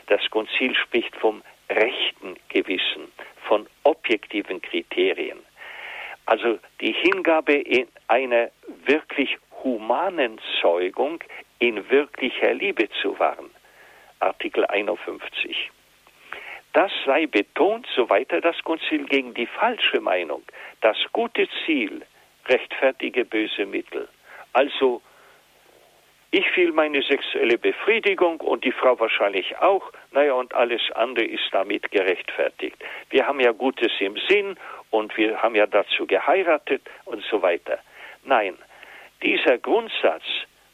das Konzil spricht vom rechten Gewissen, von objektiven Kriterien. Also die Hingabe in einer wirklich humanen Zeugung in wirklicher Liebe zu wahren. Artikel 51. Das sei betont, so weiter das Konzil gegen die falsche Meinung, das gute Ziel rechtfertige böse Mittel. Also ich will meine sexuelle Befriedigung und die Frau wahrscheinlich auch. Naja, und alles andere ist damit gerechtfertigt. Wir haben ja Gutes im Sinn und wir haben ja dazu geheiratet und so weiter. Nein, dieser Grundsatz,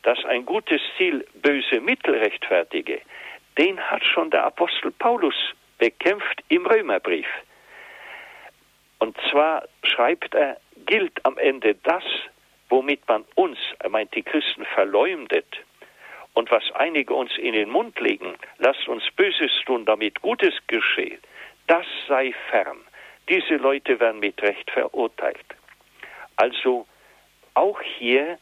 dass ein gutes Ziel böse Mittel rechtfertige, den hat schon der Apostel Paulus bekämpft im Römerbrief. Und zwar schreibt er, gilt am Ende das, womit man uns, er meint die Christen, verleumdet und was einige uns in den Mund legen, lasst uns Böses tun, damit Gutes geschehe, das sei fern. Diese Leute werden mit Recht verurteilt. Also auch hier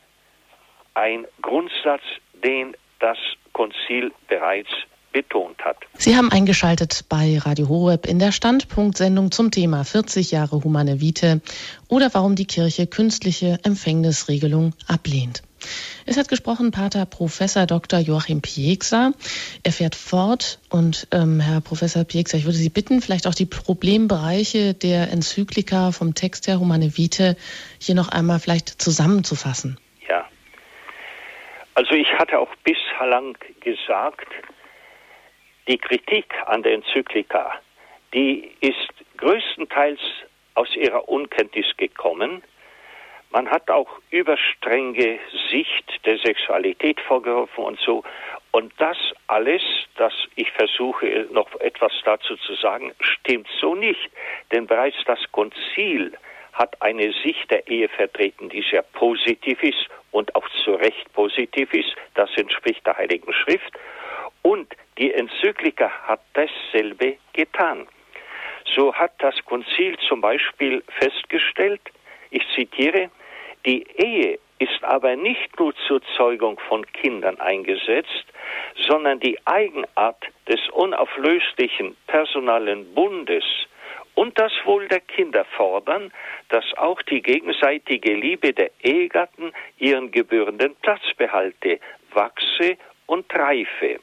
ein Grundsatz, den das Konzil bereits betont hat. Sie haben eingeschaltet bei Radio Horeb in der Standpunktsendung zum Thema 40 Jahre Humane Vitae oder warum die Kirche künstliche Empfängnisregelung ablehnt. Es hat gesprochen Pater Professor Dr. Joachim Piekser. Er fährt fort und ähm, Herr Professor Piekser, ich würde Sie bitten, vielleicht auch die Problembereiche der Enzyklika vom Text her Humane Vitae hier noch einmal vielleicht zusammenzufassen. Ja. Also ich hatte auch bislang gesagt, die Kritik an der Enzyklika, die ist größtenteils aus ihrer Unkenntnis gekommen. Man hat auch überstrenge Sicht der Sexualität vorgeworfen und so. Und das alles, das ich versuche noch etwas dazu zu sagen, stimmt so nicht. Denn bereits das Konzil hat eine Sicht der Ehe vertreten, die sehr positiv ist und auch zu Recht positiv ist. Das entspricht der Heiligen Schrift. Und die Enzyklika hat dasselbe getan. So hat das Konzil zum Beispiel festgestellt, ich zitiere, die Ehe ist aber nicht nur zur Zeugung von Kindern eingesetzt, sondern die Eigenart des unauflöslichen personalen Bundes und das Wohl der Kinder fordern, dass auch die gegenseitige Liebe der Ehegatten ihren gebührenden Platz behalte, wachse und reife.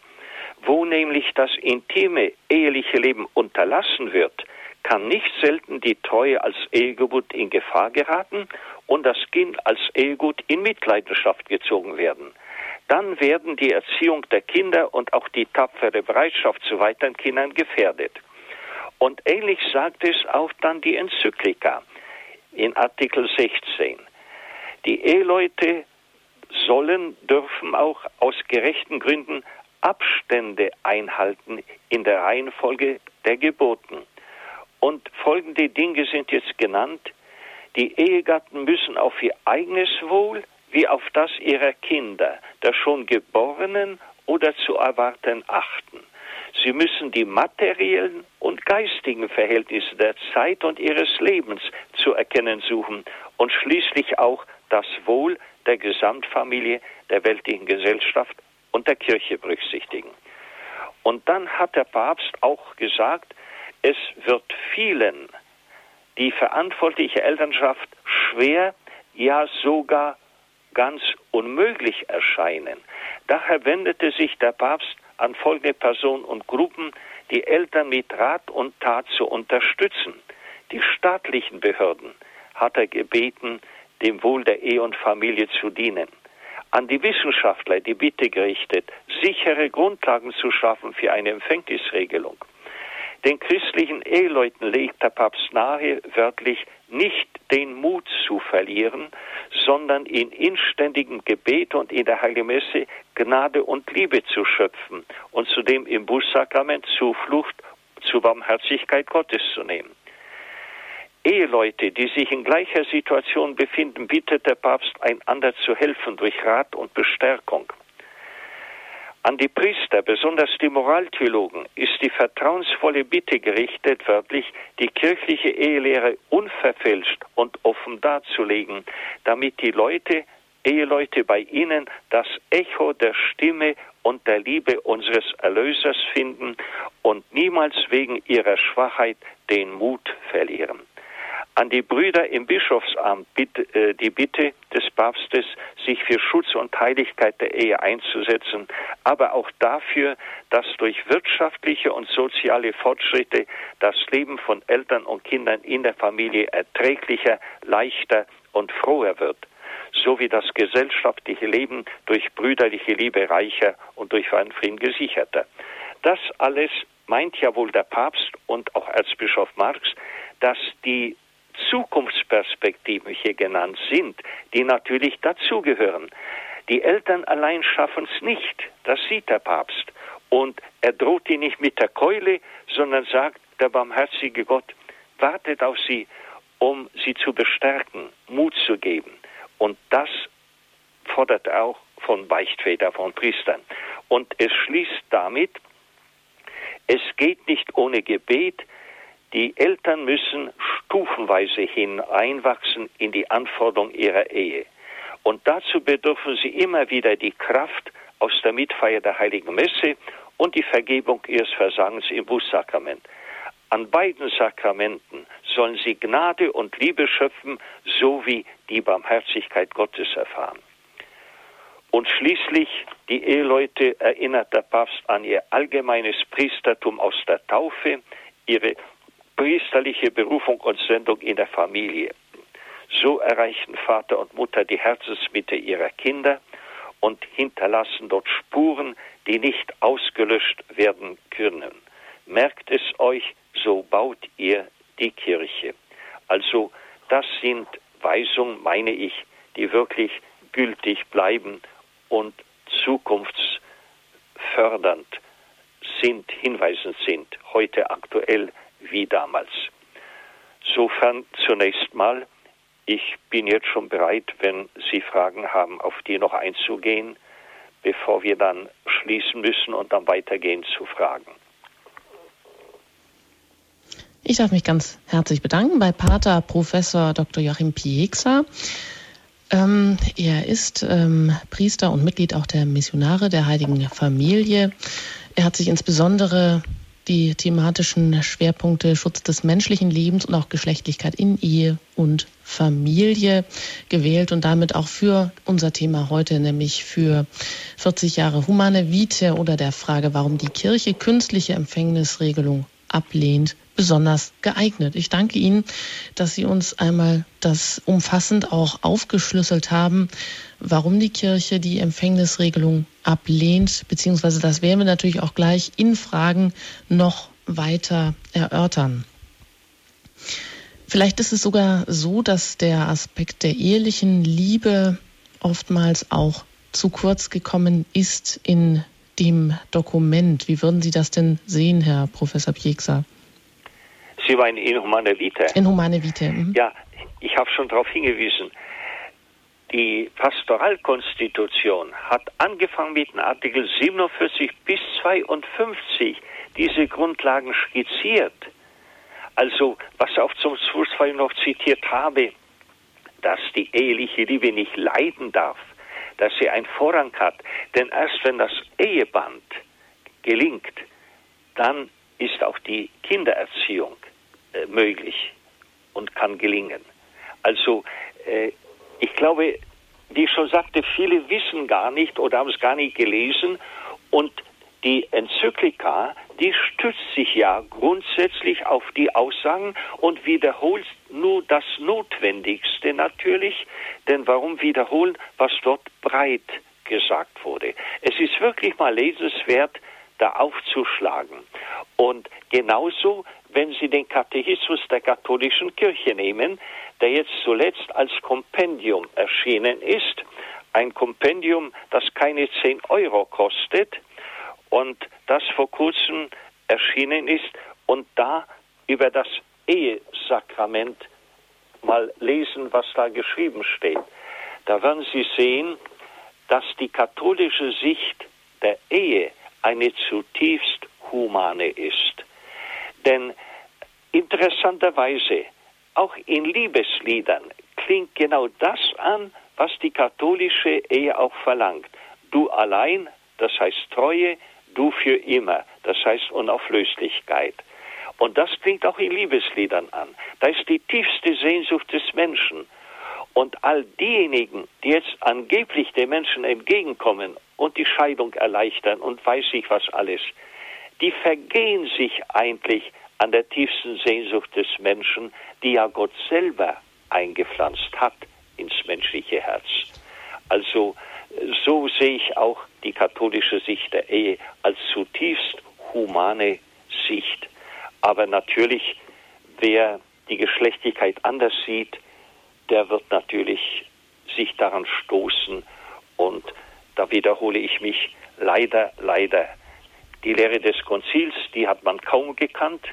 Wo nämlich das intime eheliche Leben unterlassen wird, kann nicht selten die Treue als Ehegebot in Gefahr geraten und das Kind als Ehegut in Mitleidenschaft gezogen werden. Dann werden die Erziehung der Kinder und auch die tapfere Bereitschaft zu weiteren Kindern gefährdet. Und ähnlich sagt es auch dann die Enzyklika in Artikel 16. Die Eheleute sollen, dürfen auch aus gerechten Gründen Abstände einhalten in der Reihenfolge der Geboten. Und folgende Dinge sind jetzt genannt. Die Ehegatten müssen auf ihr eigenes Wohl wie auf das ihrer Kinder, der schon Geborenen oder zu erwarten, achten. Sie müssen die materiellen und geistigen Verhältnisse der Zeit und ihres Lebens zu erkennen suchen und schließlich auch das Wohl der Gesamtfamilie der weltlichen Gesellschaft und der Kirche berücksichtigen. Und dann hat der Papst auch gesagt, es wird vielen die verantwortliche Elternschaft schwer, ja sogar ganz unmöglich erscheinen. Daher wendete sich der Papst an folgende Personen und Gruppen, die Eltern mit Rat und Tat zu unterstützen. Die staatlichen Behörden hat er gebeten, dem Wohl der Ehe und Familie zu dienen. An die Wissenschaftler die Bitte gerichtet, sichere Grundlagen zu schaffen für eine Empfängnisregelung. Den christlichen Eheleuten legt der Papst nahe, wörtlich nicht den Mut zu verlieren, sondern in inständigem Gebet und in der Heiligen Messe Gnade und Liebe zu schöpfen und zudem im Bußsakrament Zuflucht zur Barmherzigkeit Gottes zu nehmen. Eheleute, die sich in gleicher Situation befinden, bittet der Papst, einander zu helfen durch Rat und Bestärkung. An die Priester, besonders die Moraltheologen, ist die vertrauensvolle Bitte gerichtet, wörtlich die kirchliche Ehelehre unverfälscht und offen darzulegen, damit die Leute, Eheleute bei ihnen das Echo der Stimme und der Liebe unseres Erlösers finden und niemals wegen ihrer Schwachheit den Mut verlieren an die Brüder im Bischofsamt äh, die Bitte des Papstes, sich für Schutz und Heiligkeit der Ehe einzusetzen, aber auch dafür, dass durch wirtschaftliche und soziale Fortschritte das Leben von Eltern und Kindern in der Familie erträglicher, leichter und froher wird, sowie das gesellschaftliche Leben durch brüderliche Liebe reicher und durch Frieden gesicherter. Das alles meint ja wohl der Papst und auch Erzbischof Marx, dass die Zukunftsperspektiven hier genannt sind, die natürlich dazugehören. Die Eltern allein schaffen es nicht, das sieht der Papst. Und er droht die nicht mit der Keule, sondern sagt, der barmherzige Gott wartet auf sie, um sie zu bestärken, Mut zu geben. Und das fordert er auch von Beichtväter, von Priestern. Und es schließt damit, es geht nicht ohne Gebet, die Eltern müssen stufenweise hineinwachsen in die Anforderung ihrer Ehe. Und dazu bedürfen sie immer wieder die Kraft aus der Mitfeier der Heiligen Messe und die Vergebung ihres Versagens im Bußsakrament. An beiden Sakramenten sollen sie Gnade und Liebe schöpfen, sowie die Barmherzigkeit Gottes erfahren. Und schließlich die Eheleute erinnert der Papst an ihr allgemeines Priestertum aus der Taufe, ihre priesterliche Berufung und Sendung in der Familie. So erreichen Vater und Mutter die Herzensmitte ihrer Kinder und hinterlassen dort Spuren, die nicht ausgelöscht werden können. Merkt es euch, so baut ihr die Kirche. Also das sind Weisungen, meine ich, die wirklich gültig bleiben und zukunftsfördernd sind, hinweisend sind, heute damals. Sofern zunächst mal, ich bin jetzt schon bereit, wenn Sie Fragen haben, auf die noch einzugehen, bevor wir dann schließen müssen und dann weitergehen zu Fragen. Ich darf mich ganz herzlich bedanken bei Pater Professor Dr. Joachim Pieksa. Ähm, er ist ähm, Priester und Mitglied auch der Missionare der Heiligen Familie. Er hat sich insbesondere die thematischen Schwerpunkte Schutz des menschlichen Lebens und auch Geschlechtlichkeit in Ehe und Familie gewählt und damit auch für unser Thema heute, nämlich für 40 Jahre humane Vitae oder der Frage, warum die Kirche künstliche Empfängnisregelung ablehnt, besonders geeignet. Ich danke Ihnen, dass Sie uns einmal das umfassend auch aufgeschlüsselt haben, warum die Kirche die Empfängnisregelung ablehnt, beziehungsweise das werden wir natürlich auch gleich in Fragen noch weiter erörtern. Vielleicht ist es sogar so, dass der Aspekt der ehelichen Liebe oftmals auch zu kurz gekommen ist in dem Dokument. Wie würden Sie das denn sehen, Herr Professor Pieksa? Sie meinen in Humane Vitae? In Humane Vitae. Mhm. Ja, ich habe schon darauf hingewiesen. Die Pastoralkonstitution hat angefangen mit Artikel 47 bis 52 diese Grundlagen skizziert. Also, was auch zum Schluss noch zitiert habe, dass die eheliche Liebe nicht leiden darf, dass sie einen Vorrang hat. Denn erst wenn das Eheband gelingt, dann ist auch die Kindererziehung äh, möglich und kann gelingen. Also äh, ich glaube, wie ich schon sagte, viele wissen gar nicht oder haben es gar nicht gelesen und die Enzyklika, die stützt sich ja grundsätzlich auf die Aussagen und wiederholt nur das Notwendigste natürlich. Denn warum wiederholen, was dort breit gesagt wurde? Es ist wirklich mal lesenswert, da aufzuschlagen. Und genauso, wenn Sie den Katechismus der katholischen Kirche nehmen, der jetzt zuletzt als Kompendium erschienen ist, ein Kompendium, das keine 10 Euro kostet, und das vor kurzem erschienen ist und da über das Ehesakrament mal lesen, was da geschrieben steht. Da werden Sie sehen, dass die katholische Sicht der Ehe eine zutiefst humane ist. Denn interessanterweise, auch in Liebesliedern klingt genau das an, was die katholische Ehe auch verlangt. Du allein, das heißt Treue, du für immer, das heißt Unauflöslichkeit. Und das klingt auch in Liebesliedern an. Da ist die tiefste Sehnsucht des Menschen. Und all diejenigen, die jetzt angeblich den Menschen entgegenkommen und die Scheidung erleichtern und weiß ich was alles, die vergehen sich eigentlich an der tiefsten Sehnsucht des Menschen, die ja Gott selber eingepflanzt hat ins menschliche Herz. Also so sehe ich auch die katholische Sicht der Ehe als zutiefst humane Sicht. Aber natürlich, wer die Geschlechtlichkeit anders sieht, der wird natürlich sich daran stoßen und da wiederhole ich mich leider, leider. Die Lehre des Konzils, die hat man kaum gekannt,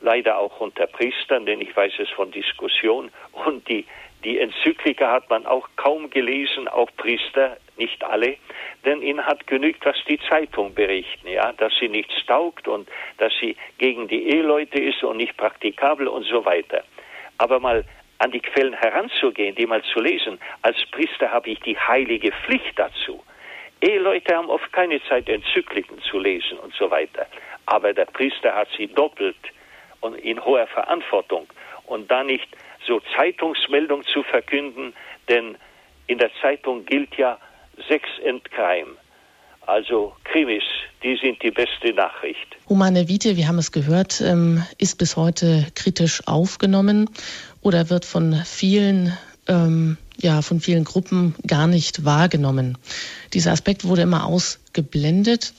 leider auch unter Priestern, denn ich weiß es von Diskussion und die die Enzyklika hat man auch kaum gelesen, auch Priester, nicht alle, denn ihnen hat genügt, was die Zeitung berichten, ja, dass sie nichts taugt und dass sie gegen die Eheleute ist und nicht praktikabel und so weiter. Aber mal an die Quellen heranzugehen, die mal zu lesen, als Priester habe ich die heilige Pflicht dazu. Eheleute haben oft keine Zeit, Enzykliken zu lesen und so weiter. Aber der Priester hat sie doppelt und in hoher Verantwortung und da nicht so Zeitungsmeldung zu verkünden, denn in der Zeitung gilt ja And Crime. Also Krimis, die sind die beste Nachricht. Humane Vitae, wir haben es gehört, ähm, ist bis heute kritisch aufgenommen oder wird von vielen ähm, ja, von vielen Gruppen gar nicht wahrgenommen. Dieser Aspekt wurde immer ausgeblendet,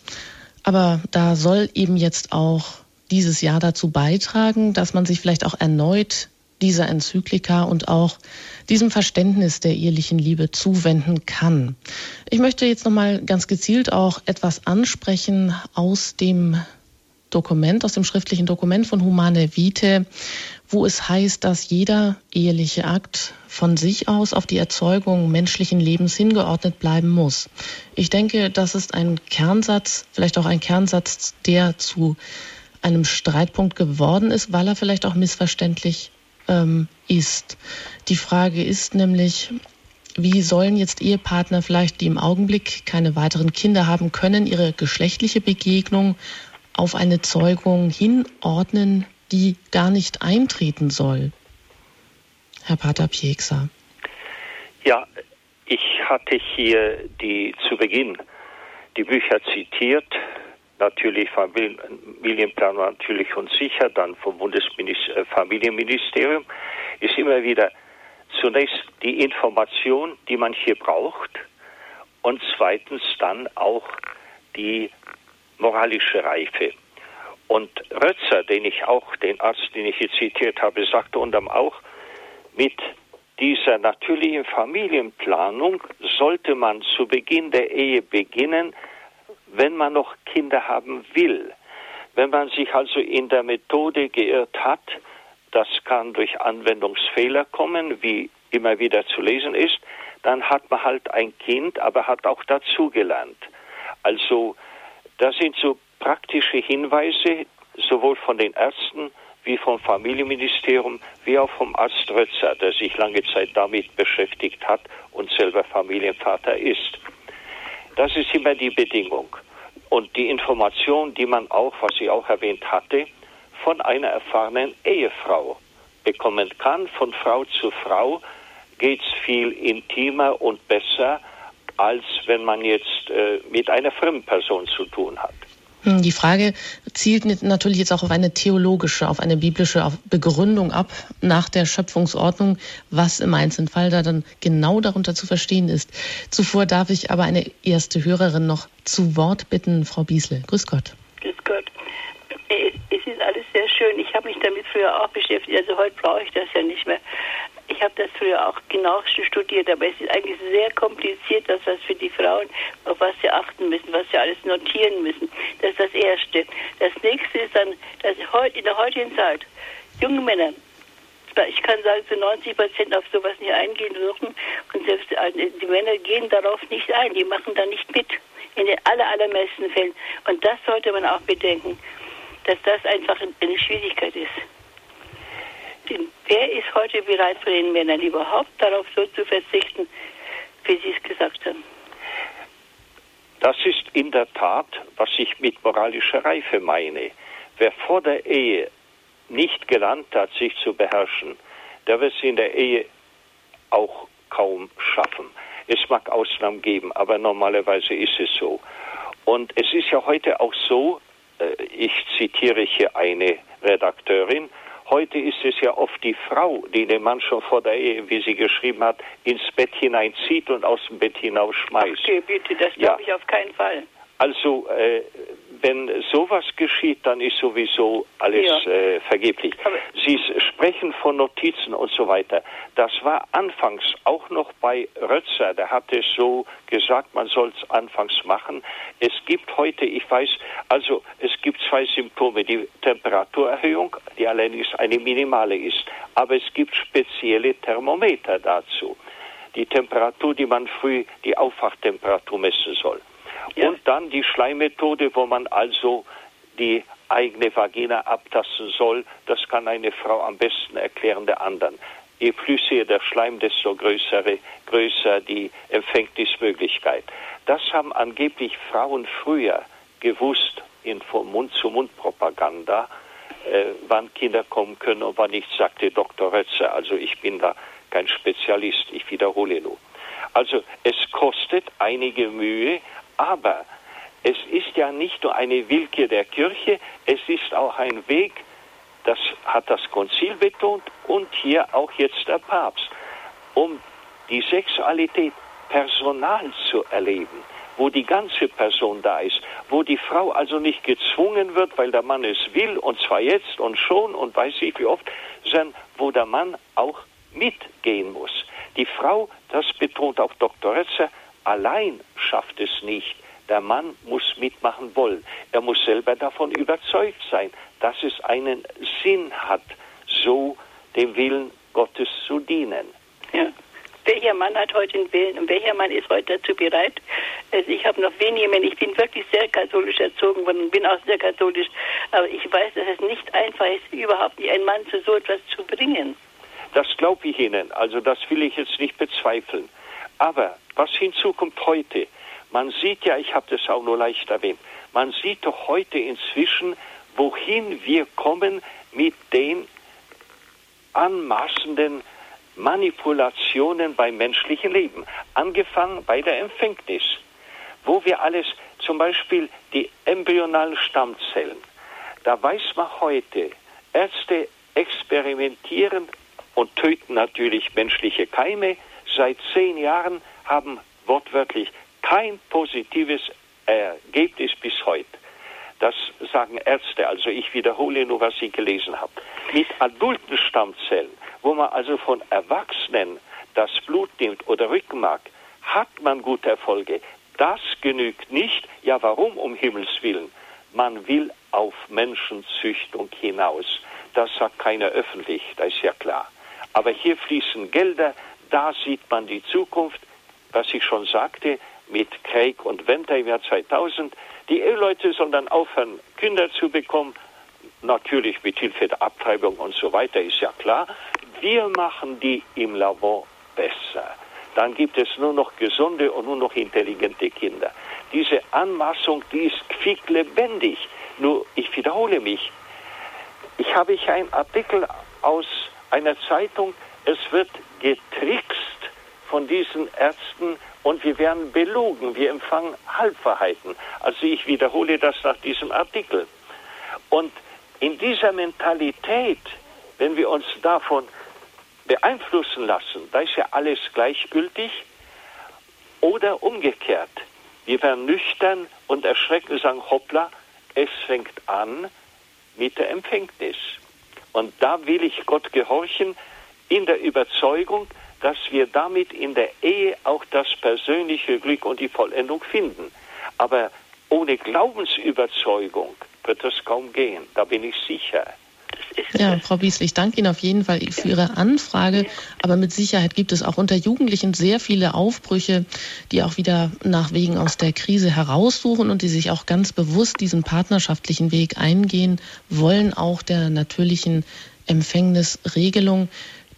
aber da soll eben jetzt auch dieses Jahr dazu beitragen, dass man sich vielleicht auch erneut dieser Enzyklika und auch diesem Verständnis der ehelichen Liebe zuwenden kann. Ich möchte jetzt nochmal ganz gezielt auch etwas ansprechen aus dem Dokument, aus dem schriftlichen Dokument von Humane Vitae, wo es heißt, dass jeder eheliche Akt von sich aus auf die Erzeugung menschlichen Lebens hingeordnet bleiben muss. Ich denke, das ist ein Kernsatz, vielleicht auch ein Kernsatz, der zu einem Streitpunkt geworden ist, weil er vielleicht auch missverständlich ähm, ist. Die Frage ist nämlich, wie sollen jetzt Ehepartner vielleicht, die im Augenblick keine weiteren Kinder haben können, ihre geschlechtliche Begegnung auf eine Zeugung hinordnen, die gar nicht eintreten soll? Herr Pater Pieksa. Ja, ich hatte hier die zu Beginn die Bücher zitiert natürlich Familienplan natürlich und sicher, dann vom Bundesfamilienministerium, äh, ist immer wieder zunächst die Information, die man hier braucht und zweitens dann auch die moralische Reife. Und Rötzer, den ich auch, den Arzt, den ich hier zitiert habe, sagte unterm auch, mit dieser natürlichen Familienplanung sollte man zu Beginn der Ehe beginnen, wenn man noch Kinder haben will. Wenn man sich also in der Methode geirrt hat, das kann durch Anwendungsfehler kommen, wie immer wieder zu lesen ist, dann hat man halt ein Kind, aber hat auch dazugelernt. Also das sind so praktische Hinweise, sowohl von den Ärzten wie vom Familienministerium, wie auch vom Arzt Rötzer, der sich lange Zeit damit beschäftigt hat und selber Familienvater ist. Das ist immer die Bedingung. Und die Information, die man auch, was ich auch erwähnt hatte, von einer erfahrenen Ehefrau bekommen kann, von Frau zu Frau, geht es viel intimer und besser, als wenn man jetzt äh, mit einer fremden Person zu tun hat. Hm, die Frage zielt natürlich jetzt auch auf eine theologische, auf eine biblische Begründung ab nach der Schöpfungsordnung, was im einzelnen Fall da dann genau darunter zu verstehen ist. Zuvor darf ich aber eine erste Hörerin noch zu Wort bitten, Frau Biesle. Grüß Gott. Grüß Gott. Es ist alles sehr schön. Ich habe mich damit früher auch beschäftigt. Also heute brauche ich das ja nicht mehr. Ich habe das früher auch genau studiert, aber es ist eigentlich sehr kompliziert, das was für die Frauen, auf was sie achten müssen, was sie alles notieren müssen. Das ist das Erste. Das Nächste ist dann, dass in der heutigen Zeit junge Männer, ich kann sagen, zu 90 Prozent auf sowas nicht eingehen dürfen und selbst die Männer gehen darauf nicht ein, die machen da nicht mit. In den aller, allermeisten Fällen. Und das sollte man auch bedenken, dass das einfach eine Schwierigkeit ist. Wer ist heute bereit von den Männern überhaupt darauf so zu verzichten, wie Sie es gesagt haben? Das ist in der Tat, was ich mit moralischer Reife meine. Wer vor der Ehe nicht gelernt hat, sich zu beherrschen, der wird es in der Ehe auch kaum schaffen. Es mag Ausnahmen geben, aber normalerweise ist es so. Und es ist ja heute auch so, äh, ich zitiere hier eine Redakteurin, Heute ist es ja oft die Frau, die den Mann schon vor der Ehe, wie sie geschrieben hat, ins Bett hineinzieht und aus dem Bett hinausschmeißt. Okay, bitte, das glaube ja. ich auf keinen Fall. Also, äh, wenn sowas geschieht, dann ist sowieso alles ja. äh, vergeblich. Aber Sie sprechen von Notizen und so weiter. Das war anfangs auch noch bei Rötzer. Der hatte so gesagt, man soll es anfangs machen. Es gibt heute, ich weiß, also es gibt zwei Symptome. Die Temperaturerhöhung, die allerdings eine minimale ist. Aber es gibt spezielle Thermometer dazu. Die Temperatur, die man früh, die Aufwachtemperatur messen soll. Ja. Und dann die Schleimmethode, wo man also die eigene Vagina abtasten soll. Das kann eine Frau am besten erklären der anderen. Je flüssiger der Schleim, desto größere, größer die Empfängnismöglichkeit. Das haben angeblich Frauen früher gewusst in Mund-zu-Mund-Propaganda, äh, wann Kinder kommen können und wann nicht, sagte Dr. Rötzer. Also ich bin da kein Spezialist, ich wiederhole nur. Also es kostet einige Mühe, aber es ist ja nicht nur eine Willkür der Kirche, es ist auch ein Weg, das hat das Konzil betont und hier auch jetzt der Papst, um die Sexualität personal zu erleben, wo die ganze Person da ist, wo die Frau also nicht gezwungen wird, weil der Mann es will und zwar jetzt und schon und weiß ich wie oft, sondern wo der Mann auch mitgehen muss. Die Frau, das betont auch Dr. Retzer, allein schafft es nicht. Der Mann muss mitmachen wollen. Er muss selber davon überzeugt sein, dass es einen Sinn hat, so dem Willen Gottes zu dienen. Ja. Welcher Mann hat heute den Willen und welcher Mann ist heute dazu bereit? Also ich habe noch wenige Männer, ich bin wirklich sehr katholisch erzogen worden und bin auch sehr katholisch, aber ich weiß, dass es nicht einfach ist, überhaupt einen Mann zu so etwas zu bringen. Das glaube ich Ihnen, also das will ich jetzt nicht bezweifeln. Aber was hinzukommt heute, man sieht ja, ich habe das auch nur leicht erwähnt, man sieht doch heute inzwischen, wohin wir kommen mit den anmaßenden Manipulationen beim menschlichen Leben. Angefangen bei der Empfängnis, wo wir alles, zum Beispiel die embryonalen Stammzellen, da weiß man heute, Ärzte experimentieren und töten natürlich menschliche Keime. Seit zehn Jahren haben wortwörtlich kein positives Ergebnis bis heute. Das sagen Ärzte, also ich wiederhole nur, was Sie gelesen haben. Mit adulten Stammzellen, wo man also von Erwachsenen das Blut nimmt oder Rückenmark, hat man gute Erfolge. Das genügt nicht. Ja, warum um Himmels Willen? Man will auf Menschenzüchtung hinaus. Das sagt keiner öffentlich, das ist ja klar. Aber hier fließen Gelder, da sieht man die Zukunft, was ich schon sagte, mit Craig und Venter im Jahr 2000. Die Eheleute sollen dann aufhören, Kinder zu bekommen, natürlich mit Hilfe der Abtreibung und so weiter, ist ja klar. Wir machen die im Labor besser. Dann gibt es nur noch gesunde und nur noch intelligente Kinder. Diese Anmaßung, die ist quicklebendig. Nur, ich wiederhole mich. Ich habe hier einen Artikel aus einer Zeitung, es wird getrickst von diesen Ärzten und wir werden belogen, wir empfangen Halbwahrheiten. Also ich wiederhole das nach diesem Artikel. Und in dieser Mentalität, wenn wir uns davon beeinflussen lassen, da ist ja alles gleichgültig, oder umgekehrt, wir werden nüchtern und erschrecken und sagen, hoppla, es fängt an mit der Empfängnis. Und da will ich Gott gehorchen in der Überzeugung, dass wir damit in der Ehe auch das persönliche Glück und die Vollendung finden. Aber ohne Glaubensüberzeugung wird das kaum gehen, da bin ich sicher. Ja, Frau Biesli, ich danke Ihnen auf jeden Fall für Ihre Anfrage. Aber mit Sicherheit gibt es auch unter Jugendlichen sehr viele Aufbrüche, die auch wieder nach Wegen aus der Krise heraussuchen und die sich auch ganz bewusst diesen partnerschaftlichen Weg eingehen wollen, auch der natürlichen Empfängnisregelung.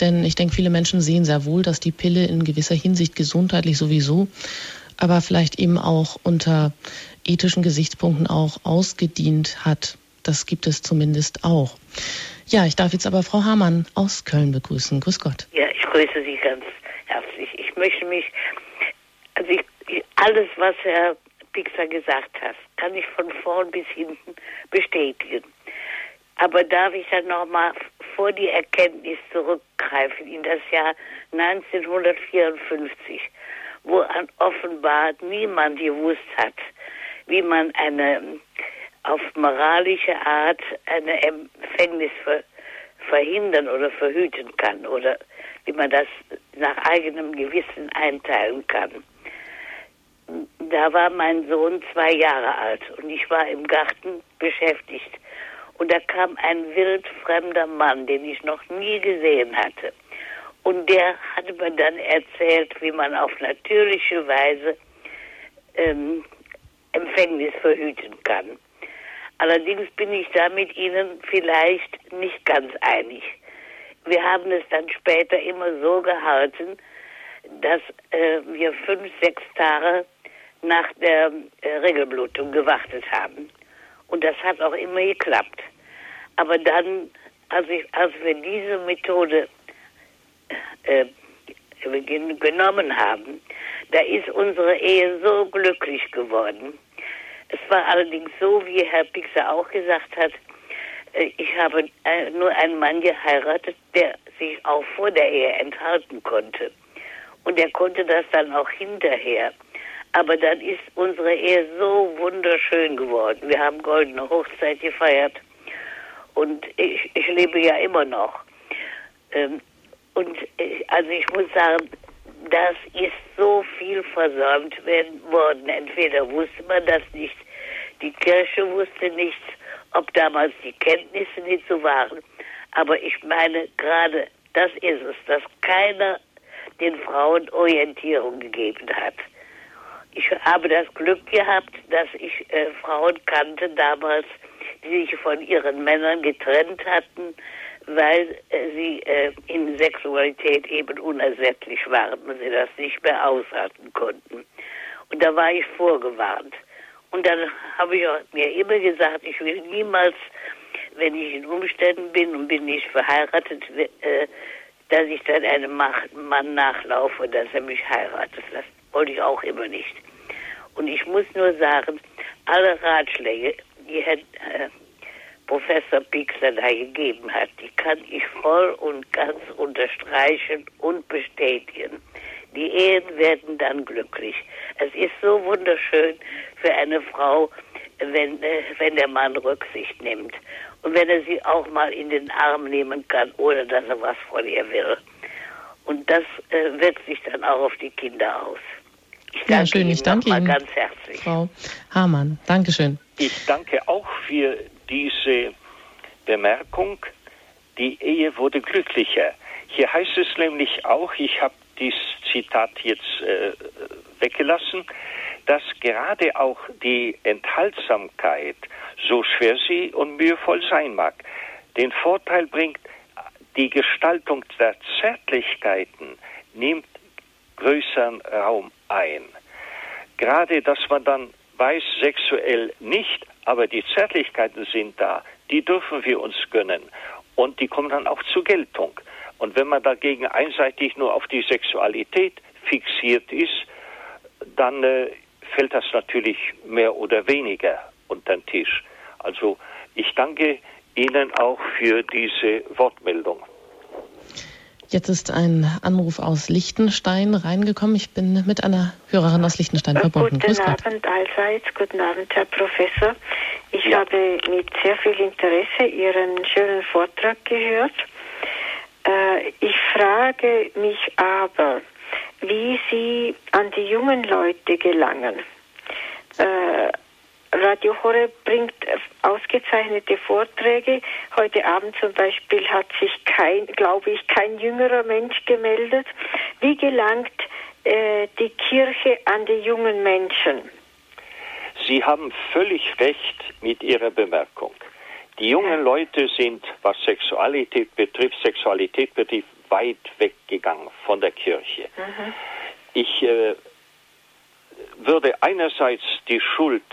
Denn ich denke, viele Menschen sehen sehr wohl, dass die Pille in gewisser Hinsicht gesundheitlich sowieso, aber vielleicht eben auch unter ethischen Gesichtspunkten auch ausgedient hat. Das gibt es zumindest auch. Ja, ich darf jetzt aber Frau Hamann aus Köln begrüßen. Grüß Gott. Ja, ich grüße Sie ganz herzlich. Ich möchte mich, also ich, alles, was Herr Pixer gesagt hat, kann ich von vorn bis hinten bestätigen. Aber darf ich dann nochmal vor die Erkenntnis zurückgreifen in das Jahr 1954, wo an offenbar niemand gewusst hat, wie man eine auf moralische Art eine Empfängnis ver verhindern oder verhüten kann oder wie man das nach eigenem Gewissen einteilen kann. Da war mein Sohn zwei Jahre alt und ich war im Garten beschäftigt und da kam ein wildfremder Mann, den ich noch nie gesehen hatte. Und der hatte mir dann erzählt, wie man auf natürliche Weise ähm, Empfängnis verhüten kann. Allerdings bin ich da mit Ihnen vielleicht nicht ganz einig. Wir haben es dann später immer so gehalten, dass äh, wir fünf, sechs Tage nach der äh, Regelblutung gewartet haben. Und das hat auch immer geklappt. Aber dann, als, ich, als wir diese Methode äh, genommen haben, da ist unsere Ehe so glücklich geworden. Es war allerdings so, wie Herr Pixer auch gesagt hat, äh, ich habe äh, nur einen Mann geheiratet, der sich auch vor der Ehe enthalten konnte. Und er konnte das dann auch hinterher. Aber dann ist unsere Ehe so wunderschön geworden. Wir haben goldene Hochzeit gefeiert. Und ich, ich lebe ja immer noch. Ähm, und ich, also ich muss sagen, das ist so viel versäumt worden. Entweder wusste man das nicht, die Kirche wusste nichts, ob damals die Kenntnisse nicht so waren. Aber ich meine, gerade das ist es, dass keiner den Frauen Orientierung gegeben hat. Ich habe das Glück gehabt, dass ich äh, Frauen kannte damals, die sich von ihren Männern getrennt hatten, weil äh, sie äh, in Sexualität eben unersättlich waren und sie das nicht mehr aushalten konnten. Und da war ich vorgewarnt. Und dann habe ich mir immer gesagt, ich will niemals, wenn ich in Umständen bin und bin nicht verheiratet, äh, dass ich dann einem Mann nachlaufe, dass er mich heiratet. Das wollte ich auch immer nicht. Und ich muss nur sagen, alle Ratschläge, die Herr äh, Professor Pixler da gegeben hat, die kann ich voll und ganz unterstreichen und bestätigen. Die Ehen werden dann glücklich. Es ist so wunderschön für eine Frau, wenn, äh, wenn der Mann Rücksicht nimmt. Und wenn er sie auch mal in den Arm nehmen kann, ohne dass er was von ihr will. Und das äh, wirkt sich dann auch auf die Kinder aus. Ich danke ja, schön, Ihnen ich danke Ihnen ganz herzlich. Frau Hamann, Dankeschön. Ich danke auch für diese Bemerkung. Die Ehe wurde glücklicher. Hier heißt es nämlich auch, ich habe dieses Zitat jetzt äh, weggelassen, dass gerade auch die Enthaltsamkeit, so schwer sie und mühevoll sein mag, den Vorteil bringt, die Gestaltung der Zärtlichkeiten nimmt größeren Raum ein. Gerade, dass man dann weiß, sexuell nicht, aber die Zärtlichkeiten sind da, die dürfen wir uns gönnen und die kommen dann auch zur Geltung. Und wenn man dagegen einseitig nur auf die Sexualität fixiert ist, dann äh, fällt das natürlich mehr oder weniger unter den Tisch. Also ich danke Ihnen auch für diese Wortmeldung. Jetzt ist ein Anruf aus Liechtenstein reingekommen. Ich bin mit einer Hörerin aus Liechtenstein verbunden. Guten Abend allseits, guten Abend, Herr Professor. Ich ja. habe mit sehr viel Interesse Ihren schönen Vortrag gehört. Äh, ich frage mich aber, wie Sie an die jungen Leute gelangen. Radio Horeb bringt ausgezeichnete Vorträge. Heute Abend zum Beispiel hat sich kein, glaube ich, kein jüngerer Mensch gemeldet. Wie gelangt äh, die Kirche an die jungen Menschen? Sie haben völlig recht mit Ihrer Bemerkung. Die jungen Leute sind, was Sexualität betrifft, Sexualität betrifft, weit weggegangen von der Kirche. Mhm. Ich äh, würde einerseits die Schuld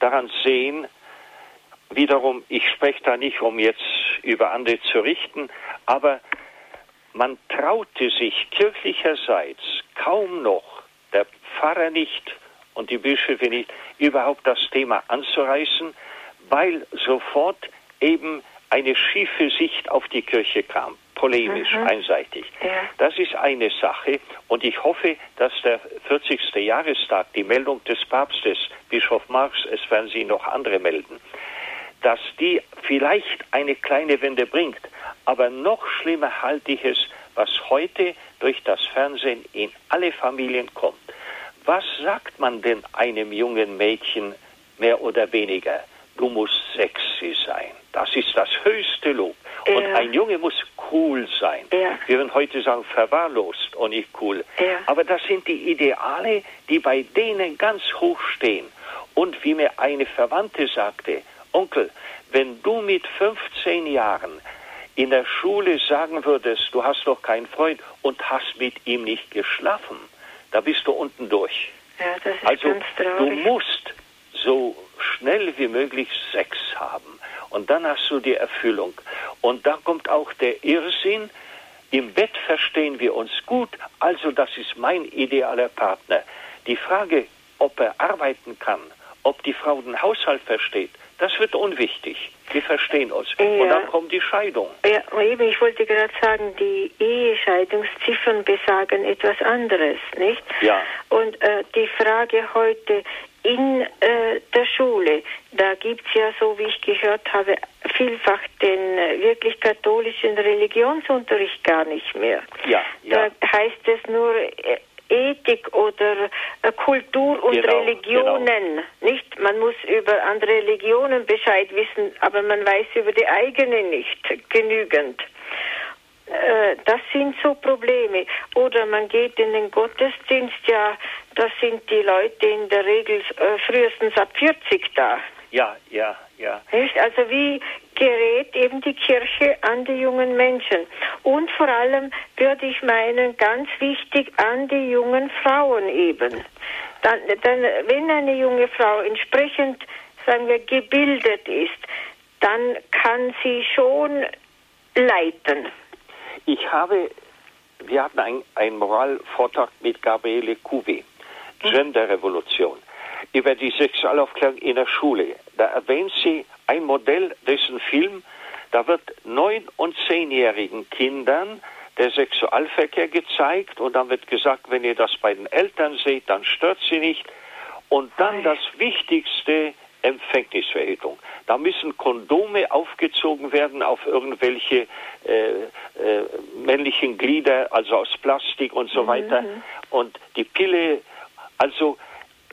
daran sehen, wiederum, ich spreche da nicht, um jetzt über andere zu richten, aber man traute sich kirchlicherseits kaum noch, der Pfarrer nicht und die Bischöfe nicht, überhaupt das Thema anzureißen, weil sofort eben eine schiefe Sicht auf die Kirche kam polemisch, mhm. einseitig. Ja. Das ist eine Sache und ich hoffe, dass der 40. Jahrestag die Meldung des Papstes, Bischof Marx, es werden Sie noch andere melden, dass die vielleicht eine kleine Wende bringt. Aber noch schlimmer halte ich es, was heute durch das Fernsehen in alle Familien kommt. Was sagt man denn einem jungen Mädchen mehr oder weniger? Du musst sexy sein. Das ist das höchste Lob. Ja. Und ein Junge muss cool sein. Ja. Wir würden heute sagen, verwahrlost und nicht cool. Ja. Aber das sind die Ideale, die bei denen ganz hoch stehen. Und wie mir eine Verwandte sagte, Onkel, wenn du mit 15 Jahren in der Schule sagen würdest, du hast doch keinen Freund und hast mit ihm nicht geschlafen, da bist du unten durch. Also du musst so schnell wie möglich Sex haben. Und dann hast du die Erfüllung. Und da kommt auch der Irrsinn. Im Bett verstehen wir uns gut, also das ist mein idealer Partner. Die Frage, ob er arbeiten kann, ob die Frau den Haushalt versteht, das wird unwichtig. Wir verstehen uns. Ja. Und dann kommt die Scheidung. Ja, eben, ich wollte gerade sagen, die Ehescheidungsziffern besagen etwas anderes, nicht? Ja. Und äh, die Frage heute, in äh, der Schule, da gibt es ja, so wie ich gehört habe, vielfach den äh, wirklich katholischen Religionsunterricht gar nicht mehr. Ja, ja. Da heißt es nur äh, Ethik oder äh, Kultur und genau, Religionen. Genau. Nicht, man muss über andere Religionen Bescheid wissen, aber man weiß über die eigene nicht genügend. Äh, das sind so Probleme. Oder man geht in den Gottesdienst, ja, da sind die Leute in der Regel äh, frühestens ab 40 da. Ja, ja, ja. Nicht? Also wie gerät eben die Kirche an die jungen Menschen? Und vor allem würde ich meinen, ganz wichtig, an die jungen Frauen eben. Dann, dann, wenn eine junge Frau entsprechend, sagen wir, gebildet ist, dann kann sie schon leiten. Ich habe, wir hatten einen Moralvortrag mit Gabriele Couvé, hm. Genderrevolution, über die Sexualaufklärung in der Schule. Da erwähnt sie ein Modell, dessen Film, da wird neun- und zehnjährigen Kindern der Sexualverkehr gezeigt und dann wird gesagt, wenn ihr das bei den Eltern seht, dann stört sie nicht. Und dann das Wichtigste, Empfängnisverhütung. Da müssen Kondome aufgezogen werden auf irgendwelche äh, äh, männlichen Glieder, also aus Plastik und so mhm. weiter. Und die Pille, also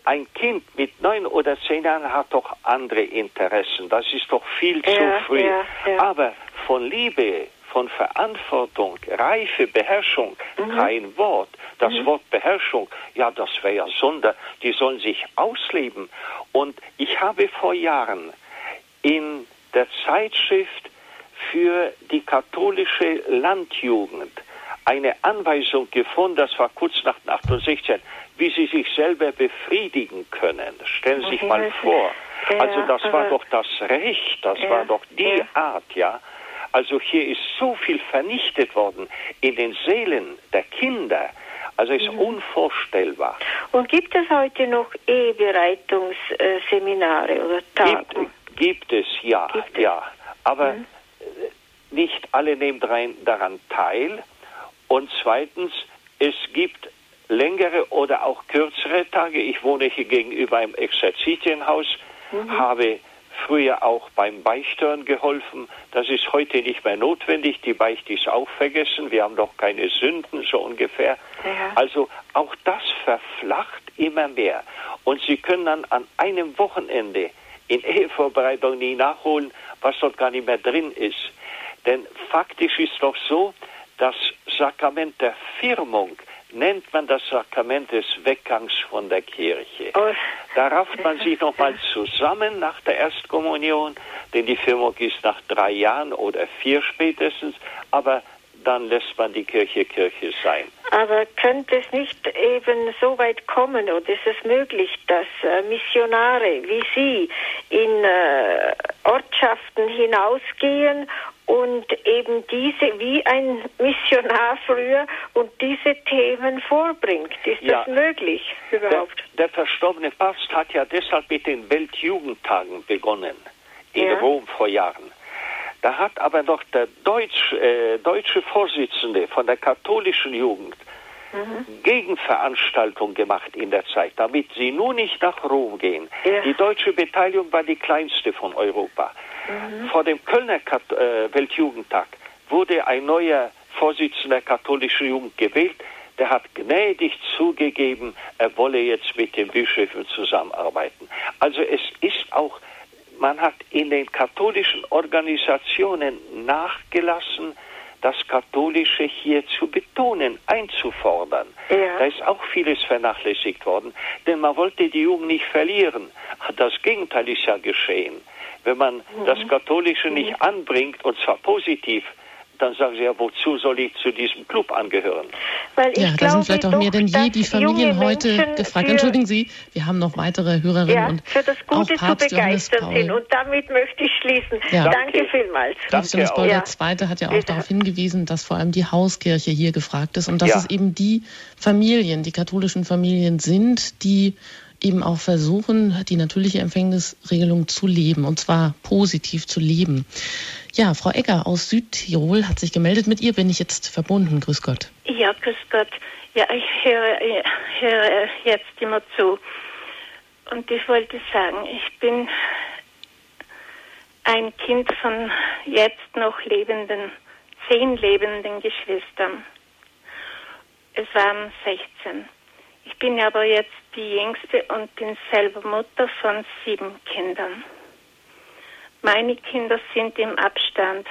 ein Kind mit neun oder zehn Jahren hat doch andere Interessen. Das ist doch viel ja, zu früh. Ja, ja. Aber von Liebe, von Verantwortung, Reife, Beherrschung, mhm. kein Wort. Das mhm. Wort Beherrschung, ja, das wäre ja Sonder. Die sollen sich ausleben. Und ich habe vor Jahren in der Zeitschrift für die katholische Landjugend eine Anweisung gefunden, das war kurz nach 68, wie sie sich selber befriedigen können. Stellen Sie sich mal vor. Also das war doch das Recht, das war doch die Art, ja. Also hier ist so viel vernichtet worden in den Seelen der Kinder. Also ist mhm. unvorstellbar. Und gibt es heute noch Ehebereitungsseminare oder Tage? Gibt, gibt, es, ja, gibt ja. Aber mhm. nicht alle nehmen daran teil. Und zweitens, es gibt längere oder auch kürzere Tage. Ich wohne hier gegenüber einem Exerzitienhaus, mhm. habe früher auch beim Beichtern geholfen. Das ist heute nicht mehr notwendig. Die Beichte ist auch vergessen. Wir haben doch keine Sünden, so ungefähr. Ja. Also auch das verflacht immer mehr. Und Sie können dann an einem Wochenende in Ehevorbereitung nie nachholen, was dort gar nicht mehr drin ist. Denn faktisch ist doch so, das Sakrament der Firmung nennt man das Sakrament des Weggangs von der Kirche. Oh. Da rafft man sich nochmal zusammen nach der Erstkommunion, denn die Firmung ist nach drei Jahren oder vier spätestens, aber dann lässt man die Kirche Kirche sein. Aber könnte es nicht eben so weit kommen oder ist es möglich, dass äh, Missionare wie Sie in äh, Ortschaften hinausgehen und eben diese wie ein Missionar früher und diese Themen vorbringt. Ist ja, das möglich überhaupt? Der, der, verstorbene Papst hat ja deshalb mit den Weltjugendtagen begonnen in ja. Rom vor Jahren. Da hat aber noch der Deutsch, äh, deutsche Vorsitzende von der katholischen Jugend mhm. Gegenveranstaltung gemacht in der Zeit, damit sie nur nicht nach Rom gehen. Ja. Die deutsche Beteiligung war die kleinste von Europa. Mhm. Vor dem Kölner Kat äh, Weltjugendtag wurde ein neuer Vorsitzender der katholischen Jugend gewählt. Der hat gnädig zugegeben, er wolle jetzt mit den Bischöfen zusammenarbeiten. Also es ist auch man hat in den katholischen Organisationen nachgelassen, das Katholische hier zu betonen, einzufordern. Ja. Da ist auch vieles vernachlässigt worden, denn man wollte die Jugend nicht verlieren. Das Gegenteil ist ja geschehen. Wenn man mhm. das Katholische nicht mhm. anbringt, und zwar positiv, dann sagen sie ja, wozu soll ich zu diesem Club angehören? ja, da sind vielleicht auch mehr denn je die Familien heute gefragt. Entschuldigen Sie, wir haben noch weitere Hörerinnen ja, und für das Gute auch Papst zu begeistern sind. Und damit möchte ich schließen. Ja. Danke, Danke vielmals. Papst Johannes Paul ja. II. hat ja auch Bitte. darauf hingewiesen, dass vor allem die Hauskirche hier gefragt ist und dass ja. es eben die Familien, die katholischen Familien sind, die eben auch versuchen, die natürliche Empfängnisregelung zu leben und zwar positiv zu leben. Ja, Frau Egger aus Südtirol hat sich gemeldet. Mit ihr bin ich jetzt verbunden. Grüß Gott. Ja, grüß Gott. Ja, ich höre, höre jetzt immer zu. Und ich wollte sagen, ich bin ein Kind von jetzt noch lebenden, zehn lebenden Geschwistern. Es waren 16. Ich bin aber jetzt die jüngste und bin selber Mutter von sieben Kindern. Meine Kinder sind im Abstand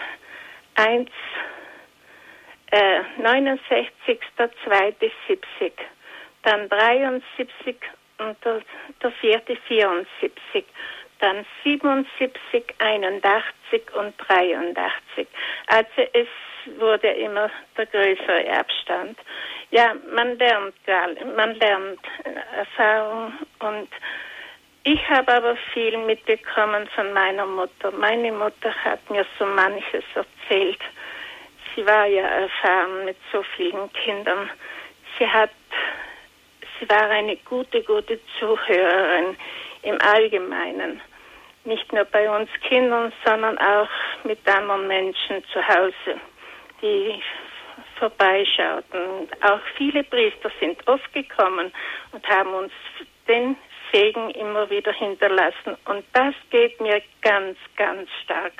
1, äh, 69, der zweite 70, dann 73 und der, der vierte 74, dann 77, 81 und 83. Also es wurde immer der größere Abstand. Ja, man lernt, man lernt Erfahrung und ich habe aber viel mitbekommen von meiner Mutter. Meine Mutter hat mir so manches erzählt. Sie war ja erfahren mit so vielen Kindern. Sie hat, sie war eine gute, gute Zuhörerin im Allgemeinen. Nicht nur bei uns Kindern, sondern auch mit anderen Menschen zu Hause, die vorbeischauten. Auch viele Priester sind oft gekommen und haben uns den Segen immer wieder hinterlassen. Und das geht mir ganz, ganz stark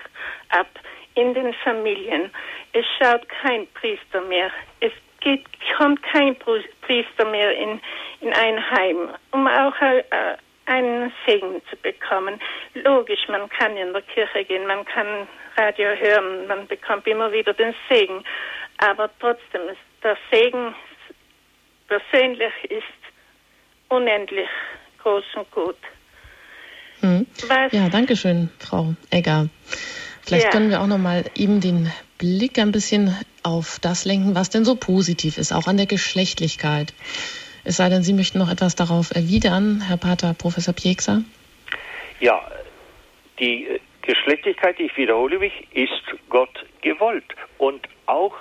ab in den Familien. Es schaut kein Priester mehr. Es geht, kommt kein Priester mehr in, in ein Heim, um auch äh, einen Segen zu bekommen. Logisch, man kann in der Kirche gehen, man kann Radio hören, man bekommt immer wieder den Segen. Aber trotzdem ist der Segen persönlich ist unendlich groß und gut. Hm. Ja, danke schön, Frau Egger. Vielleicht ja. können wir auch noch mal eben den Blick ein bisschen auf das lenken, was denn so positiv ist, auch an der Geschlechtlichkeit. Es sei denn, Sie möchten noch etwas darauf erwidern, Herr Pater Professor Piekser. Ja, die Geschlechtlichkeit, ich wiederhole mich, ist Gott gewollt. Und auch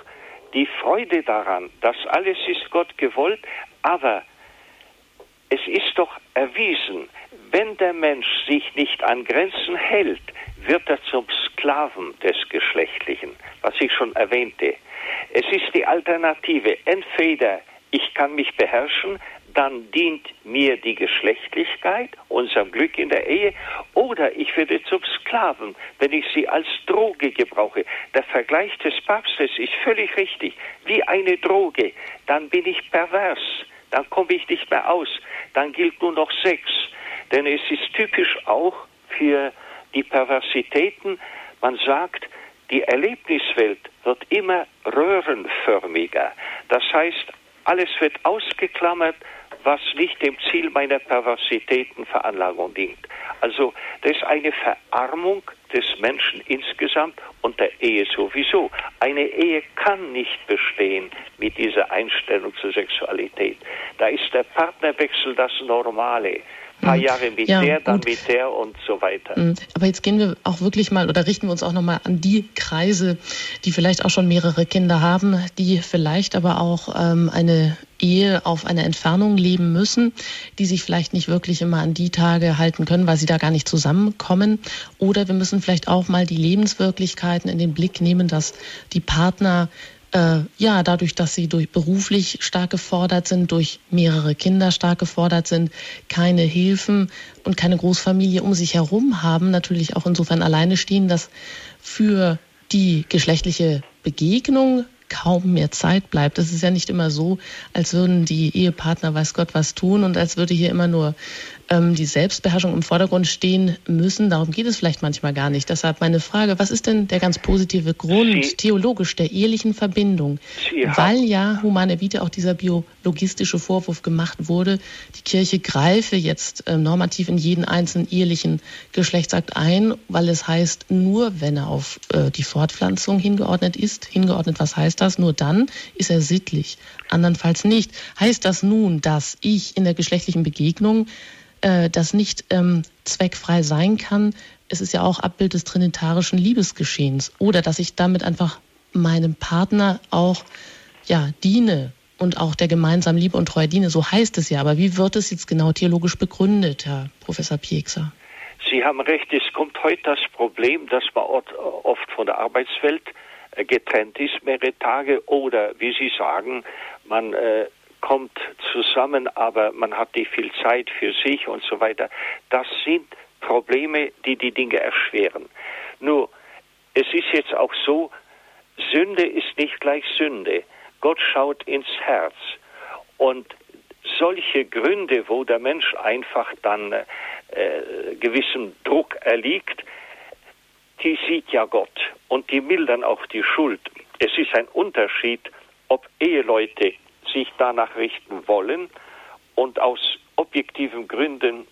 die Freude daran, das alles ist Gott gewollt, aber es ist doch erwiesen, wenn der Mensch sich nicht an Grenzen hält, wird er zum Sklaven des Geschlechtlichen, was ich schon erwähnte. Es ist die Alternative. Entweder ich kann mich beherrschen, dann dient mir die Geschlechtlichkeit, unserem Glück in der Ehe, oder ich werde zum Sklaven, wenn ich sie als Droge gebrauche. Der Vergleich des Papstes ist völlig richtig. Wie eine Droge. Dann bin ich pervers. Dann komme ich nicht mehr aus. Dann gilt nur noch Sex. Denn es ist typisch auch für die Perversitäten. Man sagt, die Erlebniswelt wird immer röhrenförmiger. Das heißt, alles wird ausgeklammert, was nicht dem Ziel meiner Perversitäten Veranlagung dient. Also das ist eine Verarmung des Menschen insgesamt und der Ehe sowieso. Eine Ehe kann nicht bestehen mit dieser Einstellung zur Sexualität. Da ist der Partnerwechsel das Normale paar mhm. Jahre mit ja, der, dann gut. mit der und so weiter. Mhm. Aber jetzt gehen wir auch wirklich mal oder richten wir uns auch nochmal an die Kreise, die vielleicht auch schon mehrere Kinder haben, die vielleicht aber auch ähm, eine Ehe auf einer Entfernung leben müssen, die sich vielleicht nicht wirklich immer an die Tage halten können, weil sie da gar nicht zusammenkommen. Oder wir müssen vielleicht auch mal die Lebenswirklichkeiten in den Blick nehmen, dass die Partner äh, ja, dadurch, dass sie durch beruflich stark gefordert sind, durch mehrere Kinder stark gefordert sind, keine Hilfen und keine Großfamilie um sich herum haben, natürlich auch insofern alleine stehen, dass für die geschlechtliche Begegnung kaum mehr Zeit bleibt. Es ist ja nicht immer so, als würden die Ehepartner weiß Gott was tun und als würde hier immer nur ähm, die Selbstbeherrschung im Vordergrund stehen müssen. Darum geht es vielleicht manchmal gar nicht. Deshalb meine Frage, was ist denn der ganz positive Grund Sie, theologisch der ehelichen Verbindung? Weil ja Humane Vitae auch dieser biologistische Vorwurf gemacht wurde, die Kirche greife jetzt äh, normativ in jeden einzelnen ehelichen Geschlechtsakt ein, weil es heißt, nur wenn er auf äh, die Fortpflanzung hingeordnet ist, hingeordnet, was heißt das? Nur dann ist er sittlich, andernfalls nicht. Heißt das nun, dass ich in der geschlechtlichen Begegnung äh, das nicht ähm, zweckfrei sein kann. Es ist ja auch Abbild des trinitarischen Liebesgeschehens. Oder dass ich damit einfach meinem Partner auch ja, diene und auch der gemeinsamen Liebe und Treue diene. So heißt es ja. Aber wie wird es jetzt genau theologisch begründet, Herr Professor Piekser? Sie haben recht, es kommt heute das Problem, dass man oft von der Arbeitswelt äh, getrennt ist, mehrere Tage, oder wie Sie sagen, man äh, kommt zusammen, aber man hat nicht viel Zeit für sich und so weiter. Das sind Probleme, die die Dinge erschweren. Nur, es ist jetzt auch so, Sünde ist nicht gleich Sünde. Gott schaut ins Herz. Und solche Gründe, wo der Mensch einfach dann äh, gewissem Druck erliegt, die sieht ja Gott und die mildern auch die Schuld. Es ist ein Unterschied, ob Eheleute sich danach richten wollen und aus objektiven Gründen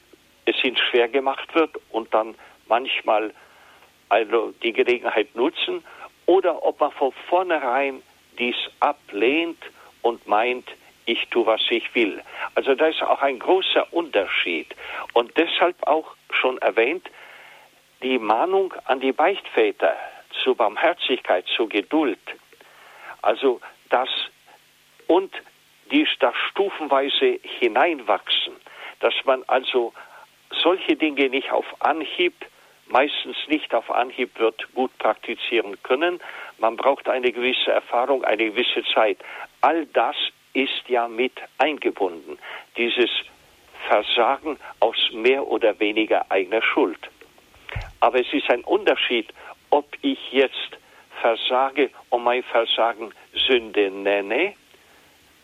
es ihnen schwer gemacht wird und dann manchmal also die Gelegenheit nutzen oder ob man von vornherein dies ablehnt und meint, ich tue, was ich will. Also da ist auch ein großer Unterschied. Und deshalb auch schon erwähnt, die Mahnung an die Beichtväter zur Barmherzigkeit, zur Geduld. Also das und die da stufenweise hineinwachsen, dass man also solche Dinge nicht auf Anhieb, meistens nicht auf Anhieb wird gut praktizieren können. Man braucht eine gewisse Erfahrung, eine gewisse Zeit. All das ist ja mit eingebunden, dieses Versagen aus mehr oder weniger eigener Schuld. Aber es ist ein Unterschied, ob ich jetzt versage und mein Versagen Sünde nenne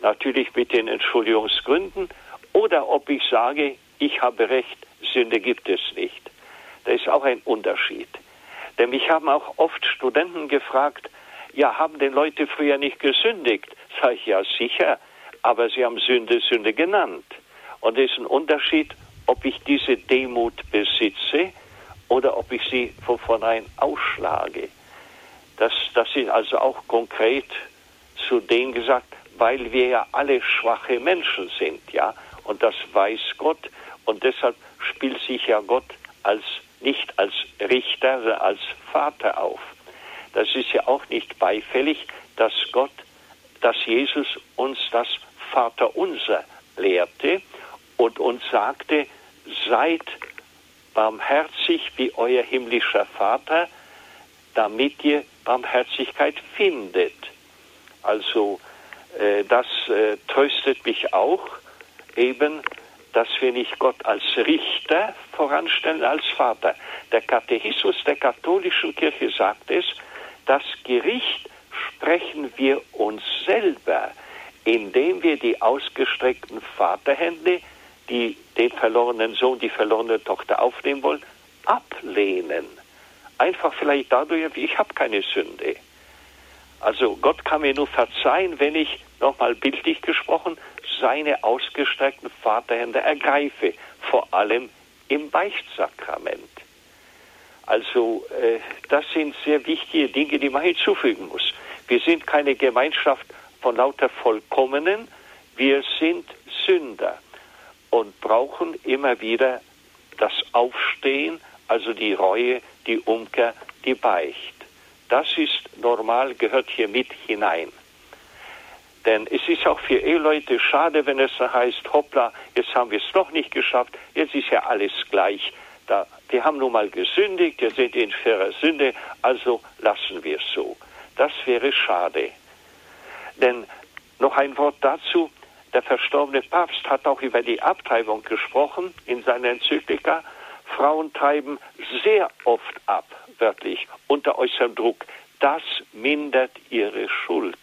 natürlich mit den Entschuldigungsgründen, oder ob ich sage, ich habe recht, Sünde gibt es nicht. Da ist auch ein Unterschied. Denn mich haben auch oft Studenten gefragt, ja, haben denn Leute früher nicht gesündigt? Sag ich, ja, sicher. aber sie haben Sünde, Sünde genannt. Und es ist ein Unterschied, ob ich diese Demut besitze oder ob ich sie von vornherein ausschlage. Das, das ist also auch konkret zu denen gesagt, weil wir ja alle schwache Menschen sind, ja, und das weiß Gott und deshalb spielt sich ja Gott als nicht als Richter, sondern als Vater auf. Das ist ja auch nicht beifällig, dass Gott, dass Jesus uns das Vaterunser lehrte und uns sagte, seid barmherzig wie euer himmlischer Vater, damit ihr Barmherzigkeit findet. Also das äh, tröstet mich auch eben, dass wir nicht Gott als Richter voranstellen, als Vater. Der Katechismus der katholischen Kirche sagt es, das Gericht sprechen wir uns selber, indem wir die ausgestreckten Vaterhände, die den verlorenen Sohn, die verlorene Tochter aufnehmen wollen, ablehnen. Einfach vielleicht dadurch, ich habe keine Sünde. Also Gott kann mir nur verzeihen, wenn ich, nochmal bildlich gesprochen, seine ausgestreckten Vaterhände ergreife, vor allem im Beichtsakrament. Also äh, das sind sehr wichtige Dinge, die man hinzufügen muss. Wir sind keine Gemeinschaft von lauter Vollkommenen, wir sind Sünder und brauchen immer wieder das Aufstehen, also die Reue, die Umkehr, die Beicht. Das ist normal, gehört hier mit hinein. Denn es ist auch für Eheleute schade, wenn es heißt, hoppla, jetzt haben wir es doch nicht geschafft, jetzt ist ja alles gleich. Da, die haben nun mal gesündigt, jetzt sind die in schwerer Sünde, also lassen wir es so. Das wäre schade. Denn noch ein Wort dazu, der verstorbene Papst hat auch über die Abtreibung gesprochen in seiner Enzyklika. Frauen treiben sehr oft ab, wörtlich, unter äußerem Druck. Das mindert ihre Schuld.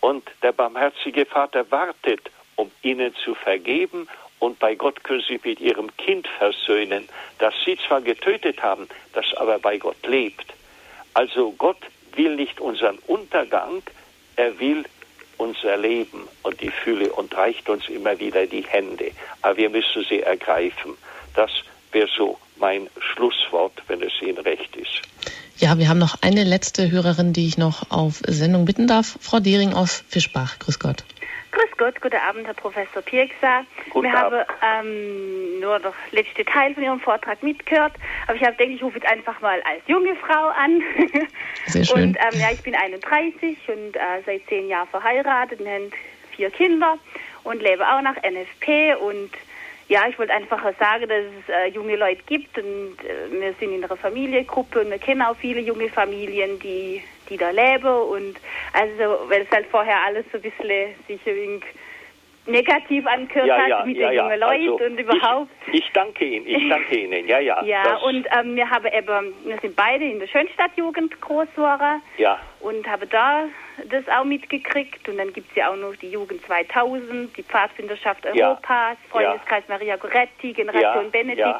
Und der barmherzige Vater wartet, um ihnen zu vergeben und bei Gott können sie mit ihrem Kind versöhnen, das sie zwar getötet haben, das aber bei Gott lebt. Also Gott will nicht unseren Untergang, er will unser Leben und die Fülle und reicht uns immer wieder die Hände. Aber wir müssen sie ergreifen. Das wäre so mein Schlusswort, wenn es Ihnen recht ist. Ja, wir haben noch eine letzte Hörerin, die ich noch auf Sendung bitten darf. Frau Dering aus Fischbach. Grüß Gott. Grüß Gott, guten Abend, Herr Professor Pirksa. Guten ich Abend. habe ähm, nur das letzte Teil von Ihrem Vortrag mitgehört, aber ich habe denke ich rufe jetzt einfach mal als junge Frau an. Sehr schön. Und ähm, ja, ich bin 31 und äh, seit zehn Jahren verheiratet und habe vier Kinder und lebe auch nach NFP und ja, ich wollte einfach sagen, dass es äh, junge Leute gibt und äh, wir sind in einer Familiengruppe und wir kennen auch viele junge Familien, die, die da leben und also, weil es halt vorher alles so ein bisschen sich wenig negativ angehört Ja, hat ja, mit ja, den jungen Leuten Also, und überhaupt. Ich, ich danke Ihnen, ich danke Ihnen, ja, ja. Ja, und ähm, wir haben eben, wir sind beide in der Schönstadtjugend groß geworden ja, und habe da das auch mitgekriegt. Und dann gibt es ja auch noch die Jugend 2000, die Pfadfinderschaft Ja. Europas, Freundeskreis Maria Goretti, Generation Ja, Benedikt. ja.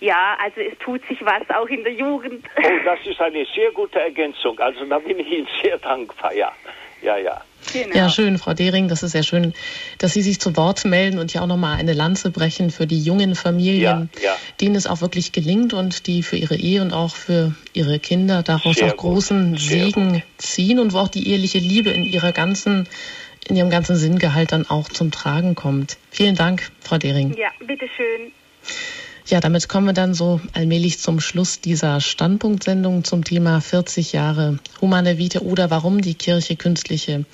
Ja. also es tut sich was auch in der Jugend. Oh, das ist eine sehr gute Ergänzung. Also da bin ich Ihnen sehr dankbar, ja. Ja, ja. genau. Ja, schön, Frau Dering. Das ist sehr schön, dass Sie sich zu Wort melden und ja auch nochmal eine Lanze brechen für die jungen Familien, Ja, ja. denen es auch wirklich gelingt und die für ihre Ehe und auch für ihre Kinder daraus Sehr auch gut, großen sehr Segen ziehen und wo auch die eheliche Liebe in ihrer ganzen, in ihrem ganzen Sinngehalt dann auch zum Tragen kommt. Vielen Dank, Frau Dering. Ja, bitteschön. Ja, damit kommen wir dann so allmählich zum Schluss dieser Standpunktsendung zum Thema 40 Jahre Humane Vitae oder warum die Kirche künstliche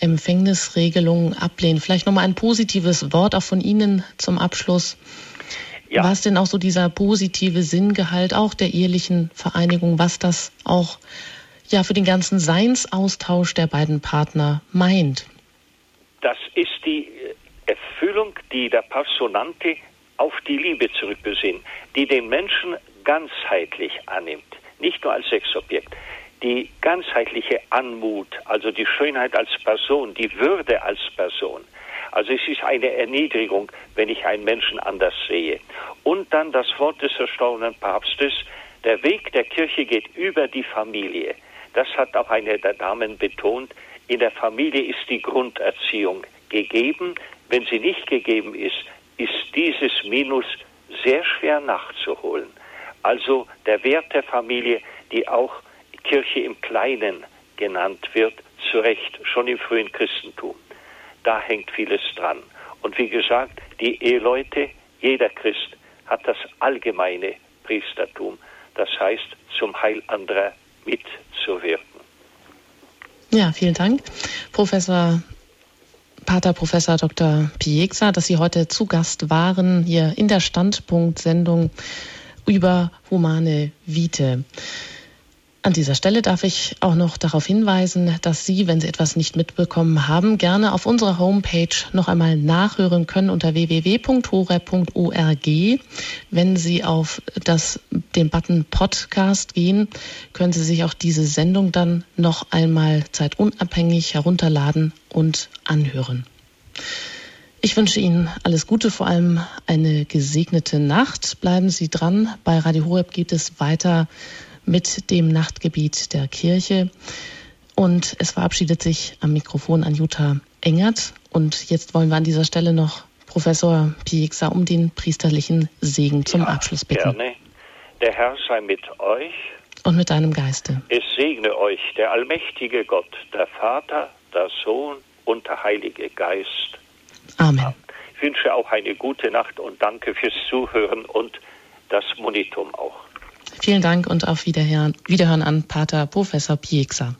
Empfängnisregelungen ablehnt. Vielleicht nochmal ein positives Wort auch von Ihnen zum Abschluss. Ja. Was denn auch so dieser positive Sinngehalt auch der ehelichen Vereinigung, was das auch ja für den ganzen Seinsaustausch der beiden Partner meint? Das ist die äh, Erfüllung, die der Personante auf die Liebe zurückbesinnt, die den Menschen ganzheitlich annimmt, nicht nur als Sexobjekt. Die ganzheitliche Anmut, also die Schönheit als Person, die Würde als Person. Also es ist eine Erniedrigung, wenn ich einen Menschen anders sehe. Und dann das Wort des verstorbenen Papstes, der Weg der Kirche geht über die Familie. Das hat auch eine der Damen betont. In der Familie ist die Grunderziehung gegeben. Wenn sie nicht gegeben ist, ist dieses Minus sehr schwer nachzuholen. Also der Wert der Familie, die auch Kirche im Kleinen genannt wird, zu Recht, schon im frühen Christentum. Da hängt vieles dran. Und wie gesagt, die Eheleute, jeder Christ hat das allgemeine Priestertum, das heißt zum Heil anderer mitzuwirken. Ja, vielen Dank, Professor Pater Professor Dr. Pieksa, dass Sie heute zu Gast waren hier in der Standpunkt-Sendung über humane Vite. An dieser Stelle darf ich auch noch darauf hinweisen, dass Sie, wenn Sie etwas nicht mitbekommen haben, gerne auf unserer Homepage noch einmal nachhören können unter www.hore.org. Wenn Sie auf das, den Button Podcast gehen, können Sie sich auch diese Sendung dann noch einmal zeitunabhängig herunterladen und anhören. Ich wünsche Ihnen alles Gute, vor allem eine gesegnete Nacht. Bleiben Sie dran. Bei Radio Horeb geht es weiter mit dem Nachtgebiet der Kirche. Und es verabschiedet sich am Mikrofon an Jutta Engert. Und jetzt wollen wir an dieser Stelle noch Professor Pieksa um den priesterlichen Segen zum ja, Abschluss bitten. Gerne. Der Herr sei mit euch. Und mit deinem Geiste. Es segne euch der allmächtige Gott, der Vater, der Sohn und der Heilige Geist. Amen. Ich wünsche auch eine gute Nacht und danke fürs Zuhören und das Monitum auch. Vielen Dank und auf Wiederhören, Wiederhören an Pater Professor Pieksa.